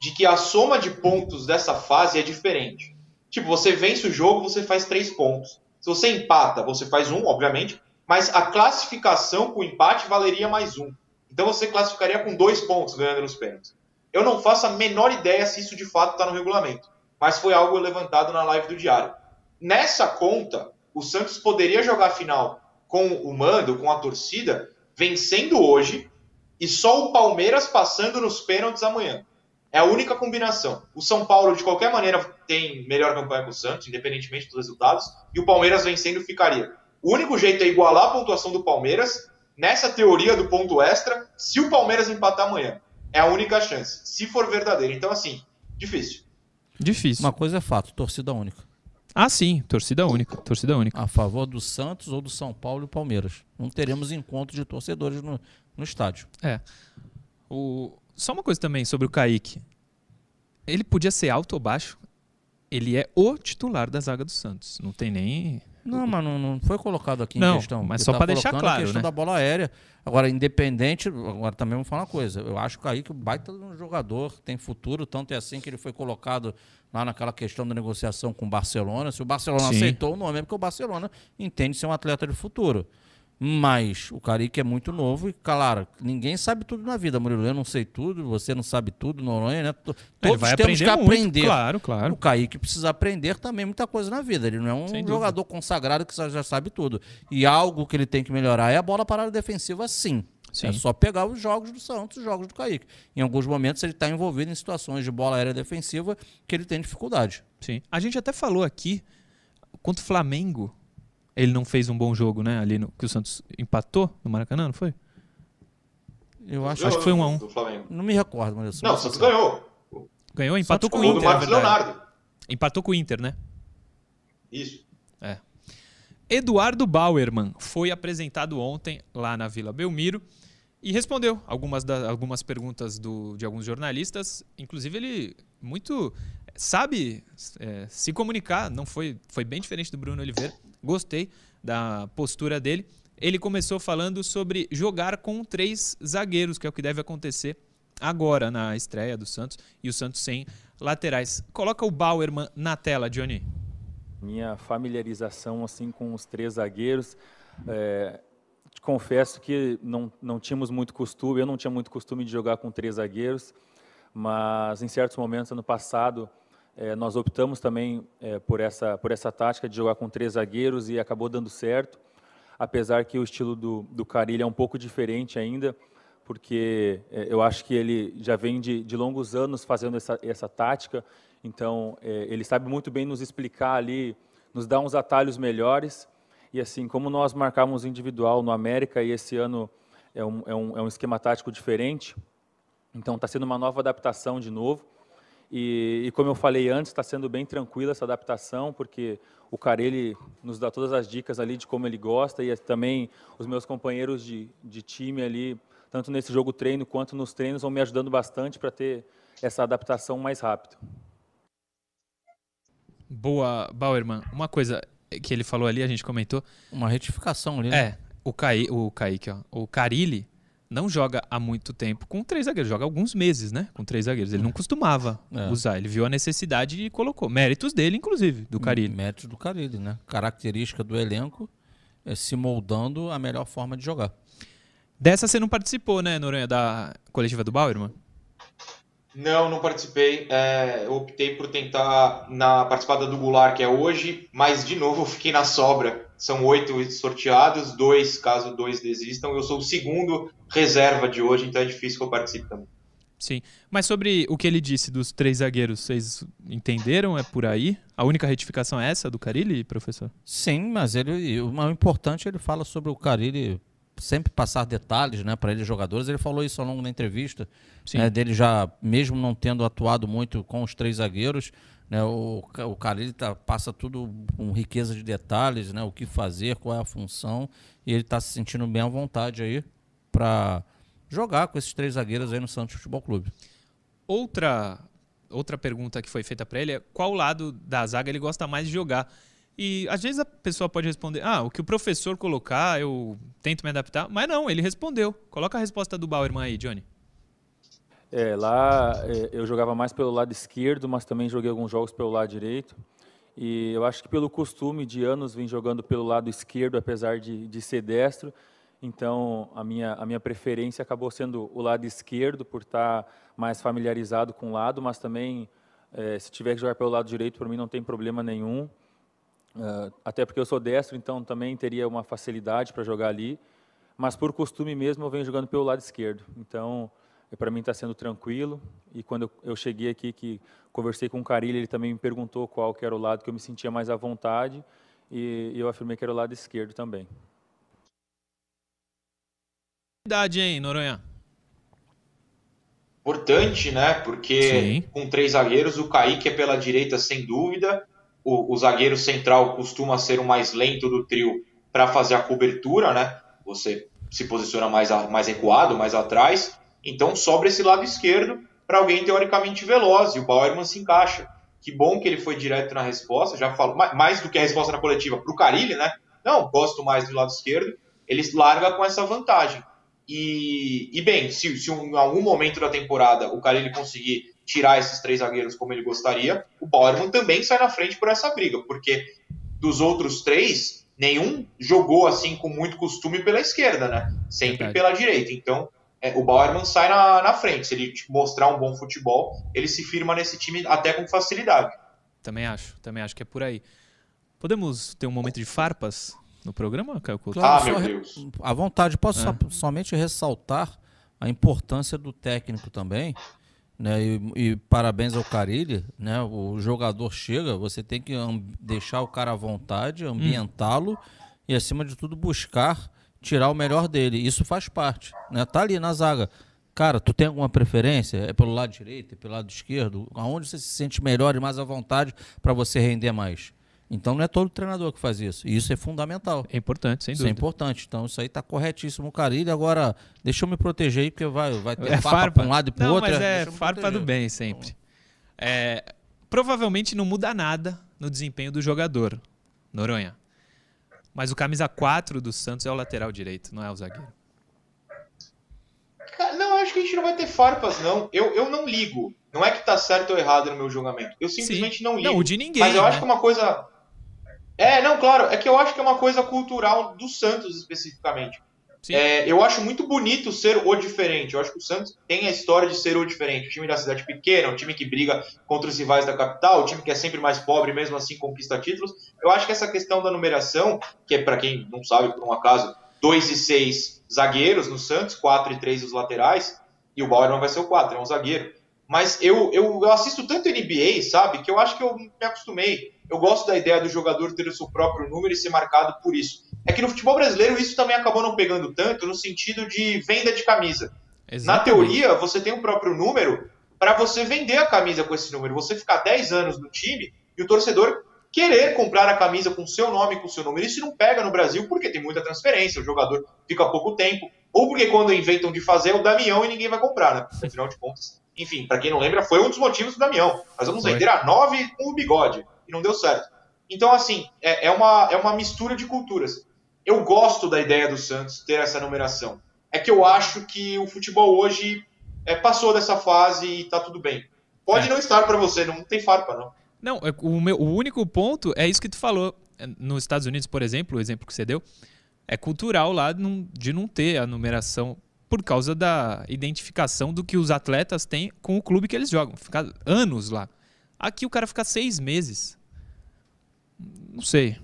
C: de que a soma de pontos dessa fase é diferente. Tipo, você vence o jogo, você faz três pontos. Se você empata, você faz um, obviamente, mas a classificação com empate valeria mais um. Então você classificaria com dois pontos ganhando nos pênaltis. Eu não faço a menor ideia se isso de fato está no regulamento, mas foi algo levantado na live do Diário. Nessa conta, o Santos poderia jogar a final com o mando, com a torcida, vencendo hoje e só o Palmeiras passando nos pênaltis amanhã. É a única combinação. O São Paulo, de qualquer maneira, tem melhor campanha que o Santos, independentemente dos resultados, e o Palmeiras vencendo ficaria. O único jeito é igualar a pontuação do Palmeiras nessa teoria do ponto extra, se o Palmeiras empatar amanhã. É a única chance, se for verdadeiro. Então, assim, difícil.
A: Difícil.
B: Uma coisa é fato, torcida única.
A: Ah, sim, torcida única. Torcida única.
B: A favor do Santos ou do São Paulo e Palmeiras. Não teremos encontro de torcedores no, no estádio.
A: É. O... Só uma coisa também sobre o Kaique. Ele podia ser alto ou baixo. Ele é o titular da zaga do Santos. Não tem nem.
B: Não, mas não, não foi colocado aqui
A: Não,
B: em questão.
A: mas só
B: tá
A: pra deixar claro,
B: a questão
A: né?
B: da bola aérea. Agora, independente, agora também vamos falar uma coisa. Eu acho que o Kaique é um baita um jogador, tem futuro, tanto é assim que ele foi colocado lá naquela questão da negociação com o Barcelona. Se o Barcelona
A: Sim.
B: aceitou o nome, é porque o Barcelona entende ser um atleta de futuro. Mas o Kaique é muito novo e, claro, ninguém sabe tudo na vida, Murilo. Eu não sei tudo, você não sabe tudo, Noronha, né?
A: Ele
B: Todos
A: vai
B: temos que
A: aprender muito,
B: aprender.
A: claro, claro.
B: O Kaique precisa aprender também muita coisa na vida. Ele não é um
A: Sem dúvida.
B: jogador consagrado que já sabe tudo. E algo que ele tem que melhorar é a bola parada defensiva, sim.
A: Sim.
B: É só pegar os jogos do Santos, os jogos do Kaique. Em alguns momentos ele está envolvido em situações de bola aérea defensiva que ele tem dificuldade.
A: Sim. A gente até falou aqui, contra o Flamengo, ele não fez um bom jogo, né? Ali no, que o Santos empatou no Maracanã, não foi?
B: Eu acho.
A: Acho que foi um a um.
C: Do.
B: Não me recordo, mas eu sou
C: Não, o Santos ganhou.
A: Ganhou, empatou com o
C: do
A: Inter, na
C: Marcos
A: verdade.
C: Leonardo.
A: Empatou com o Inter, né?
C: Isso.
A: Eduardo Bauerman foi apresentado ontem lá na Vila Belmiro e respondeu algumas, da- algumas perguntas do- de alguns jornalistas. Inclusive, ele muito sabe é, se comunicar. Não foi, foi bem diferente do Bruno Oliveira. Gostei da postura dele. Ele começou falando sobre jogar com três zagueiros, que é o que deve acontecer agora na estreia do Santos e o Santos sem laterais. Coloca o Bauerman na tela, Johnny.
F: minha familiarização assim com os três zagueiros. É, confesso que não, não tínhamos muito costume, eu não tinha muito costume de jogar com três zagueiros, mas em certos momentos, ano passado, é, nós optamos também é, por, essa, por essa tática de jogar com três zagueiros e acabou dando certo, apesar que o estilo do, do Carilho é um pouco diferente ainda, porque é, eu acho que ele já vem de, de longos anos fazendo essa, essa tática, então é, ele sabe muito bem nos explicar ali, nos dar uns atalhos melhores. E assim, como nós marcamos individual no América e esse ano é um, é um, é um esquema tático diferente, então está sendo uma nova adaptação de novo. E, e como eu falei antes, está sendo bem tranquila essa adaptação, porque o Carelli nos dá todas as dicas ali de como ele gosta e também os meus companheiros de, de time ali, tanto nesse jogo treino quanto nos treinos, vão me ajudando bastante para ter essa adaptação mais rápido.
A: Boa, Bauerman. Uma coisa que ele falou ali, a gente comentou.
B: Uma retificação ali, né?
A: É, o, Caí, o Kaique, ó, o Carilli não joga há muito tempo com três zagueiros, joga alguns meses, né? Com três zagueiros. Ele não costumava
B: É.
A: usar, ele viu a necessidade e colocou. Méritos dele, inclusive, do Carilli.
B: Mérito do Carilli, né? Característica do elenco é se moldando a melhor forma de jogar.
A: Dessa você não participou, né, Noronha, da coletiva do Bauerman?
C: Não, não participei. É, eu optei por tentar na participada do Goulart, que é hoje, mas de novo eu fiquei na sobra. São oito sorteados, dois, caso dois desistam. Eu sou o segundo reserva de hoje, então é difícil que eu participe também.
A: Sim. Mas sobre o que ele disse dos três zagueiros, vocês entenderam? É por aí? A única retificação é essa do Carilli, professor?
B: Sim, mas ele, o mais importante, ele fala sobre o Carilli sempre passar detalhes, né, para eles jogadores. Ele falou isso ao longo da entrevista, né, dele já, mesmo não tendo atuado muito com os três zagueiros, né, o, o Carilli tá, passa tudo com riqueza de detalhes, né, o que fazer, qual é a função, e ele está se sentindo bem à vontade aí para jogar com esses três zagueiros aí no Santos Futebol Clube.
A: Outra, outra pergunta que foi feita para ele é qual lado da zaga ele gosta mais de jogar. E às vezes a pessoa pode responder, ah, o que o professor colocar, eu tento me adaptar. Mas não, ele respondeu. Coloca a resposta do Bauerman aí, Johnny.
F: É, lá é, eu jogava mais pelo lado esquerdo, mas também joguei alguns jogos pelo lado direito. E eu acho que pelo costume de anos vim jogando pelo lado esquerdo, apesar de, de ser destro. Então a minha, a minha preferência acabou sendo o lado esquerdo, por estar mais familiarizado com o lado, mas também é, se tiver que jogar pelo lado direito, para mim não tem problema nenhum. Ah, até porque eu sou destro, então também teria uma facilidade para jogar ali. Mas por costume mesmo eu venho jogando pelo lado esquerdo. Então para mim está sendo tranquilo. E quando eu, cheguei aqui, que conversei com o Carilho, ele também me perguntou qual que era o lado que eu me sentia mais à vontade. E, eu afirmei que era o lado esquerdo também.
A: Idade, hein, Noronha?
C: Importante, né? Porque
A: Sim.
C: com três zagueiros, o Kaique é pela direita sem dúvida. O, o zagueiro central costuma ser o mais lento do trio para fazer a cobertura, né? Você se posiciona mais, mais recuado, mais atrás. Então sobra esse lado esquerdo para alguém teoricamente veloz e o Bauerman se encaixa. Que bom que ele foi direto na resposta, já falo mais do que a resposta na coletiva para o Carilli, né? Não, gosto mais do lado esquerdo. Ele larga com essa vantagem. E, e bem, se, se em algum momento da temporada o Carilli conseguir tirar esses três zagueiros como ele gostaria, o Bauerman também sai na frente por essa briga, porque dos outros três, nenhum jogou assim com muito costume pela esquerda, né? Sempre Verdade. pela direita. Então, é, o Bauerman sai na, na frente. Se ele tipo, mostrar um bom futebol, ele se firma nesse time até com facilidade.
A: Também acho, também acho que é por aí. Podemos ter um momento de farpas no programa, Caio
C: Couto? Claro, ah, meu Deus.
B: À vontade. Posso é. só, somente ressaltar a importância do técnico também. Né, e, e, parabéns ao Carilli, né? O jogador chega, você tem que deixar o cara à vontade, ambientá-lo hum. e acima de tudo buscar tirar o melhor dele. Isso faz parte, né? Tá ali na zaga. Cara, tu tem alguma preferência? É pelo lado direito, é pelo lado esquerdo? Aonde você se sente melhor e mais à vontade para você render mais? Então não é todo treinador que faz isso. E isso é fundamental.
A: É importante, sem
B: isso
A: é
B: dúvida. Isso é importante. Então isso aí está corretíssimo, Carilho. Agora, deixa eu me proteger aí, porque vai, vai ter é farpa, para um lado e para outro.
A: Mas é farpa do bem sempre. É, provavelmente não muda nada no desempenho do jogador, Noronha. Mas o camisa 4 do Santos é o lateral direito, não é o zagueiro.
C: Não, acho que a gente não vai ter farpas, não. Eu, eu não ligo. Não é que tá certo ou errado no meu julgamento. Eu simplesmente Sim. não ligo.
A: Não, o de ninguém.
C: Mas eu
A: né?
C: acho que é uma coisa. É, não, claro. É que eu acho que é uma coisa cultural do Santos especificamente. É, eu acho muito bonito ser o diferente. Eu acho que o Santos tem a história de ser o diferente. O time da cidade pequena, um time que briga contra os rivais da capital, o time que é sempre mais pobre, mesmo assim conquista títulos. Eu acho que essa questão da numeração, que é para quem não sabe, por um acaso, 2 e 6 zagueiros no Santos, 4 e 3 os laterais, e o Bauer não vai ser o 4, é um zagueiro. Mas eu, eu, eu assisto tanto NBA, sabe, que eu acho que eu me acostumei. Eu gosto da ideia do jogador ter o seu próprio número e ser marcado por isso. É que no futebol brasileiro isso também acabou não pegando tanto no sentido de venda de camisa. Exatamente. Na teoria, você tem o um próprio número para você vender a camisa com esse número. Você ficar 10 anos no time e o torcedor querer comprar a camisa com seu nome, com seu número. Isso não pega no Brasil porque tem muita transferência, o jogador fica pouco tempo, ou porque quando inventam de fazer é o Damião e ninguém vai comprar, né? Afinal de contas, enfim, para quem não lembra, foi um dos motivos do Damião. Nós vamos vender a 9 com o bigode, e não deu certo. Então, assim, é, é, uma, é uma mistura de culturas. Eu gosto da ideia do Santos ter essa numeração. É que eu acho que o futebol hoje é, passou dessa fase e tá tudo bem. Pode é. não estar para você, não tem farpa, não.
A: Não, é, o, meu, o único ponto é isso que tu falou. É, nos Estados Unidos, por exemplo, o exemplo que você deu, é cultural lá de não ter a numeração por causa da identificação do que os atletas têm com o clube que eles jogam. Ficar anos lá. Aqui o cara fica seis meses. Não sei.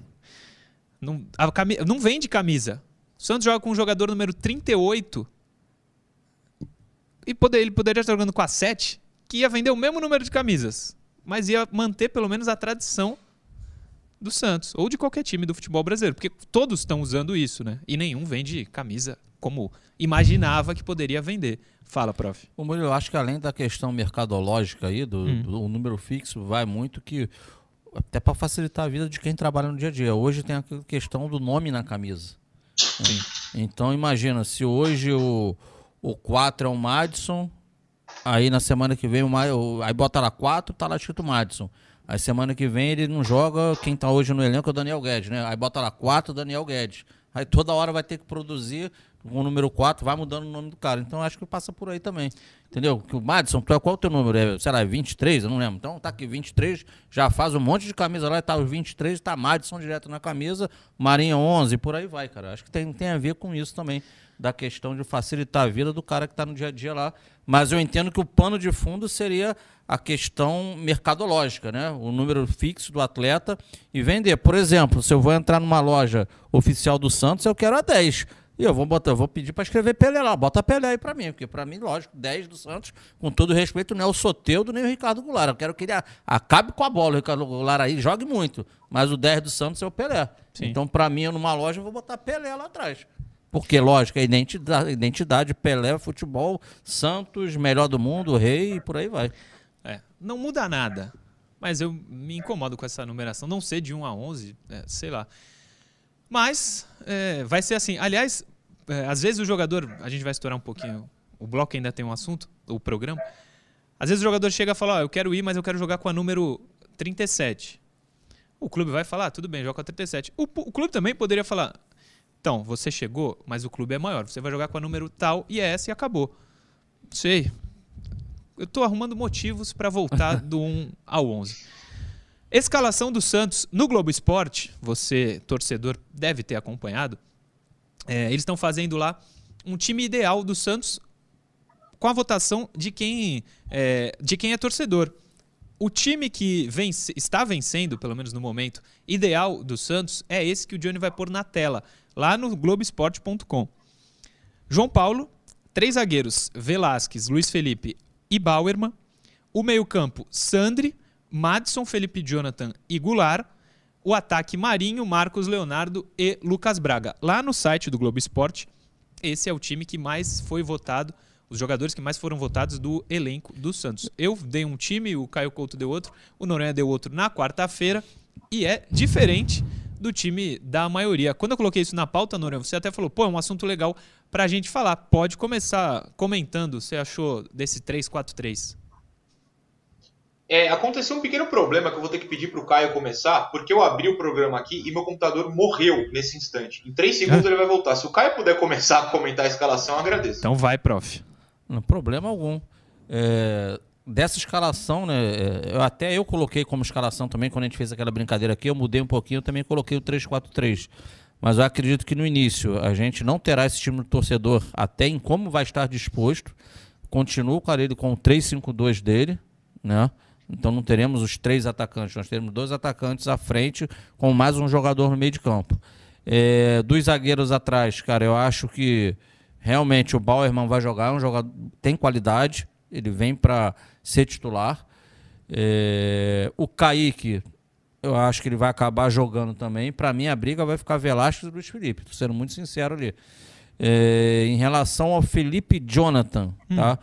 A: Não, a camisa, não vende camisa. O Santos joga com o jogador número 38. E poder, ele poderia estar jogando com a 7, que ia vender o mesmo número de camisas mas ia manter pelo menos a tradição do Santos ou de qualquer time do futebol brasileiro, porque todos estão usando isso, né? E nenhum vende camisa como imaginava que poderia vender. Fala, prof.
B: O Murilo, eu acho que além da questão mercadológica aí, do, hum. do número fixo, vai muito que até para facilitar a vida de quem trabalha no dia a dia. Hoje tem a questão do nome na camisa. Sim. Então imagina, se hoje o, o 4 é o Madison, Aí na semana que vem, o, aí bota lá 4, tá lá escrito Madison. Aí semana que vem ele não joga, quem tá hoje no elenco é o Daniel Guedes, né? Aí bota lá 4, Daniel Guedes. Aí toda hora vai ter que produzir o número 4, vai mudando o nome do cara. Então acho que passa por aí também. Entendeu? Que o Madison, qual é o teu número? É, sei lá, 23? Eu não lembro. Então tá aqui 23, já faz um monte de camisa lá, tá os 23, tá Madison direto na camisa, Marinha 11, por aí vai, cara. Acho que tem, tem a ver com isso também da questão de facilitar a vida do cara que está no dia a dia lá. Mas eu entendo que o pano de fundo seria a questão mercadológica, né? O número fixo do atleta e vender. Por exemplo, se eu vou entrar numa loja oficial do Santos, eu quero a 10. E eu vou botar, eu vou pedir para escrever Pelé lá. Bota Pelé aí para mim, porque para mim, lógico, 10 do Santos, com todo respeito, não é o Soteudo nem o Ricardo Goulart. Eu quero que ele acabe com a bola, o Ricardo Goulart aí jogue muito, mas o 10 do Santos é o Pelé. Sim. Então, para mim, numa loja, eu vou botar Pelé lá atrás. Porque, lógico, a identidade, identidade Pelé, futebol, Santos, melhor do mundo, rei e por aí vai.
A: Não muda nada. Mas eu me incomodo com essa numeração. Não ser de 1 a 11, é, sei lá. Mas é, vai ser assim. Aliás, é, às vezes o jogador. A gente vai estourar um pouquinho. O bloco ainda tem um assunto, o programa. Às vezes o jogador chega e fala: oh, Eu quero ir, mas eu quero jogar com a número 37. O clube vai falar, ah, tudo bem, joga com a 37. O, o clube também poderia falar, então, você chegou, mas o clube é maior. Você vai jogar com a número tal e é essa e acabou. Sei. Eu estou arrumando motivos para voltar (laughs) do 1 ao 11. Escalação do Santos no Globo Esporte, você, torcedor, deve ter acompanhado. É, eles estão fazendo lá um time ideal do Santos com a votação de quem é, de quem é torcedor. O time que vence, está vencendo, pelo menos no momento, ideal do Santos é esse que o Johnny vai pôr na tela, lá no Globoesporte.com. João Paulo, três zagueiros, Velasquez, Luiz Felipe e Bauerman. O meio-campo, Sandri, Madison, Felipe Jonathan e Goulart. O ataque, Marinho, Marcos Leonardo e Lucas Braga. Lá no site do Globo Esporte, esse é o time que mais foi votado, os jogadores que mais foram votados do elenco do Santos. Eu dei um time, o Caio Couto deu outro, o Noronha deu outro na quarta-feira e é diferente do time da maioria. Quando eu coloquei isso na pauta, Noronha, você até falou, pô, é um assunto legal pra gente falar. Pode começar comentando, você achou desse 3-4-3?
C: É, aconteceu um pequeno problema que eu vou ter que pedir para o Caio começar, porque eu abri o programa aqui e meu computador morreu nesse instante. Em três segundos é. ele vai voltar. Se o Caio puder começar a comentar a escalação, eu agradeço.
A: Então vai, prof.
B: Não problema algum. É, dessa escalação, né? É, eu, até eu coloquei como escalação também, quando a gente fez aquela brincadeira aqui, eu mudei um pouquinho, eu também coloquei o 3-4-3. Mas eu acredito que no início a gente não terá esse time do torcedor até em como vai estar disposto. Continuo com ele com o 3-5-2 dele, né? Então não teremos os três atacantes, nós teremos dois atacantes à frente com mais um jogador no meio de campo. É, dos zagueiros atrás, cara, eu acho que realmente o Bauerman vai jogar, é um jogador tem qualidade, ele vem para ser titular. É, o Kaique, eu acho que ele vai acabar jogando também. Para mim, a briga vai ficar Velasquez e Luiz Felipe, tô sendo muito sincero ali. É, em relação ao Felipe Jonathan, hum. tá?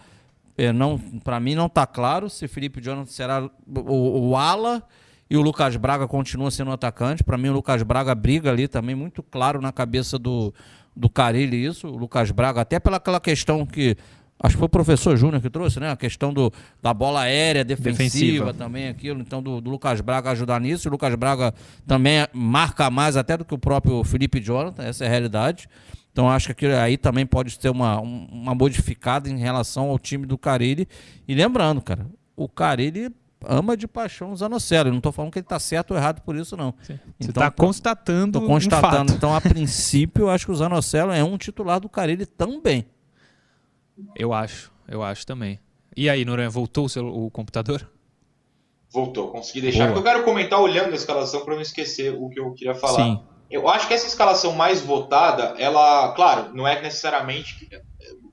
B: É, não, para mim não está claro se Felipe Jonathan será o, o, ala e o Lucas Braga continua sendo atacante. Para mim o Lucas Braga briga ali também muito claro na cabeça do do Carilli isso, o Lucas Braga, até pela aquela questão que acho que foi o professor Júnior que trouxe, né? A questão do, da bola aérea defensiva, defensiva. também aquilo, então do, do, Lucas Braga ajudar nisso. O Lucas Braga também marca mais até do que o próprio Felipe Jonathan, essa é a realidade. Então acho que aí também pode ter uma, uma modificada em relação ao time do Carilli. E lembrando, cara, o Carilli ama de paixão o Zanocelo. Eu não estou falando que ele está certo ou errado por isso, não.
A: Sim. Você está então, constatando.
B: Estou constatando. Um então, a princípio, eu acho que o Zanocelo é um titular do Carilli também.
A: Eu acho, eu acho também. E aí, Noronha, voltou o, seu, o computador?
C: Voltou, consegui deixar. Boa. Eu quero comentar olhando a escalação para não esquecer o que eu queria falar. Sim. Eu acho que essa escalação mais votada, ela, claro, não é necessariamente.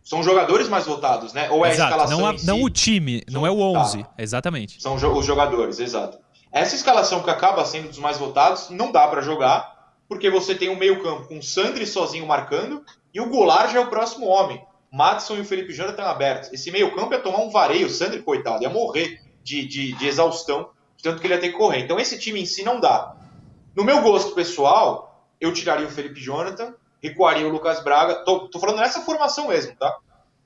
C: São jogadores mais votados, né? Ou é
A: exato.
C: a escalação.
A: Não,
C: a,
A: si. não o time, não é o 11. Tá. Exatamente.
C: São os jogadores, exato. Essa escalação que acaba sendo dos mais votados, não dá para jogar, porque você tem um meio-campo com o Sandri sozinho marcando e o Goulart já é o próximo homem. Madison e o Felipe Jonathan estão abertos. Esse meio-campo ia tomar um vareio, o Sandri, coitado, ia morrer de, de, de exaustão, de tanto que ele ia ter que correr. Então esse time em si não dá. No meu gosto pessoal, eu tiraria o Felipe Jonathan, recuaria o Lucas Braga, tô, tô falando nessa formação mesmo, tá?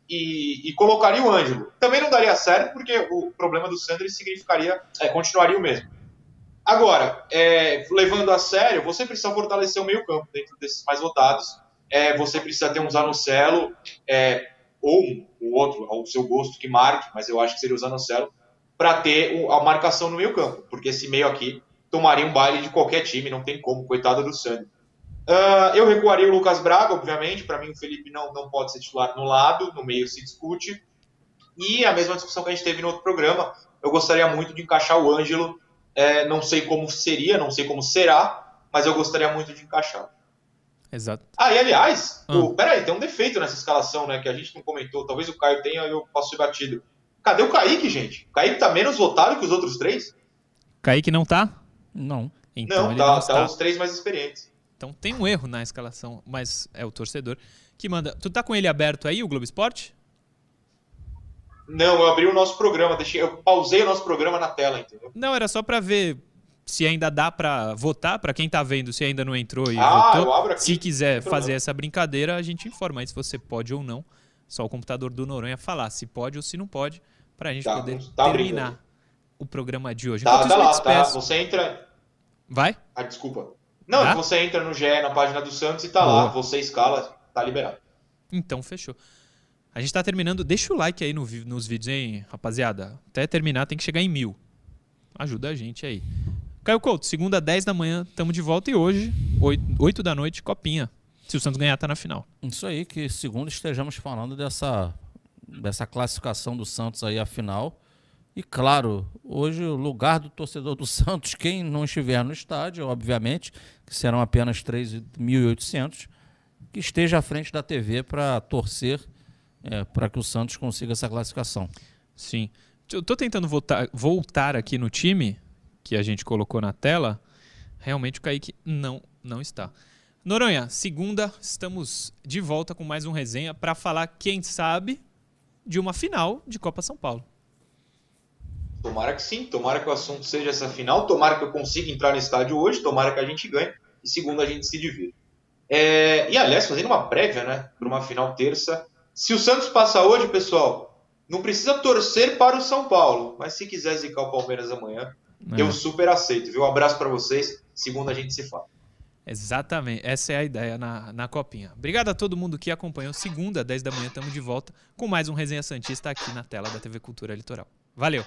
C: E, e, colocaria o Ângelo. Também não daria certo, porque o problema do Sandri significaria, é, continuaria o mesmo. Agora, é, levando a sério, você precisa fortalecer o meio campo dentro desses mais votados. É, você precisa ter um Zanocelo, é, ou o outro, ao seu gosto que marque, mas eu acho que seria o Zanocelo, para ter a marcação no meio campo, porque esse meio aqui tomaria um baile de qualquer time, não tem como, coitado do Sandro. Uh, eu recuaria o Lucas Braga, obviamente, para mim o Felipe não, não pode ser titular no lado, no meio se discute. E a mesma discussão que a gente teve no outro programa, eu gostaria muito de encaixar o Ângelo, é, não sei como seria, não sei como será, mas eu gostaria muito de encaixar.
A: Exato.
C: Ah, e aliás, ah. O, peraí, tem um defeito nessa escalação, né, que a gente não comentou, talvez o Caio tenha e eu posso ser batido. Cadê o Kaique, gente? O Kaique tá menos votado que os outros três?
A: Kaique não tá?
B: Não.
C: Então não, tá, não tá os três mais experientes.
A: Então tem um erro na escalação, mas é o torcedor que manda. Tu tá com ele aberto aí, o Globo Esporte?
C: Não, eu abri o nosso programa, deixei, eu pausei o nosso programa na tela, entendeu?
A: Não, era só para ver se ainda dá para votar, para quem tá vendo, se ainda não entrou e ah, votou. Se quiser fazer essa brincadeira, a gente informa aí se você pode ou não. Só o computador do Noronha falar se pode ou se não pode, pra gente tá, poder tá terminar o programa de hoje.
C: Tá, tá lá, tá.
A: despeço.
C: Você entra.
A: Vai?
C: Ah, desculpa. Não,
A: Tá?
C: você entra no GE na página do Santos e tá
A: Boa.
C: lá. Você escala, tá liberado.
A: Então, fechou. A gente tá terminando. Deixa o like aí no nos vídeos, hein, rapaziada. Até terminar tem que chegar em mil. Ajuda a gente aí. Caio Couto, segunda, 10 da manhã, tamo de volta. E hoje, 8, da noite, copinha. Se o Santos ganhar, tá na final.
B: Isso aí, que segundo estejamos falando dessa, dessa classificação do Santos aí à final. E claro, hoje o lugar do torcedor do (laughs) Santos, quem não estiver no estádio, obviamente, que serão apenas 3.800, que esteja à frente da TV para torcer para que o Santos consiga essa classificação.
A: Sim. Eu tô tentando voltar, voltar aqui no time que a gente colocou na tela. Realmente o Kaique não, não está. Noronha, segunda, estamos de volta com mais um resenha para falar, quem sabe, de uma final de Copa São Paulo.
C: Tomara que sim, tomara que o assunto seja essa final, tomara que eu consiga entrar no estádio hoje, tomara que a gente ganhe e segunda a gente se divida. É, e aliás, fazendo uma prévia, né, para uma final terça, se o Santos passa hoje, pessoal, não precisa torcer para o São Paulo, mas se quiser zicar o Palmeiras amanhã,
A: É.
C: eu super aceito, viu? Um abraço para vocês, segunda a gente se fala.
A: Exatamente, essa é a ideia na, na copinha. Obrigado a todo mundo que acompanhou. Segunda, 10 da manhã, estamos de volta com mais um Resenha Santista aqui na tela da TV Cultura Litoral. Valeu!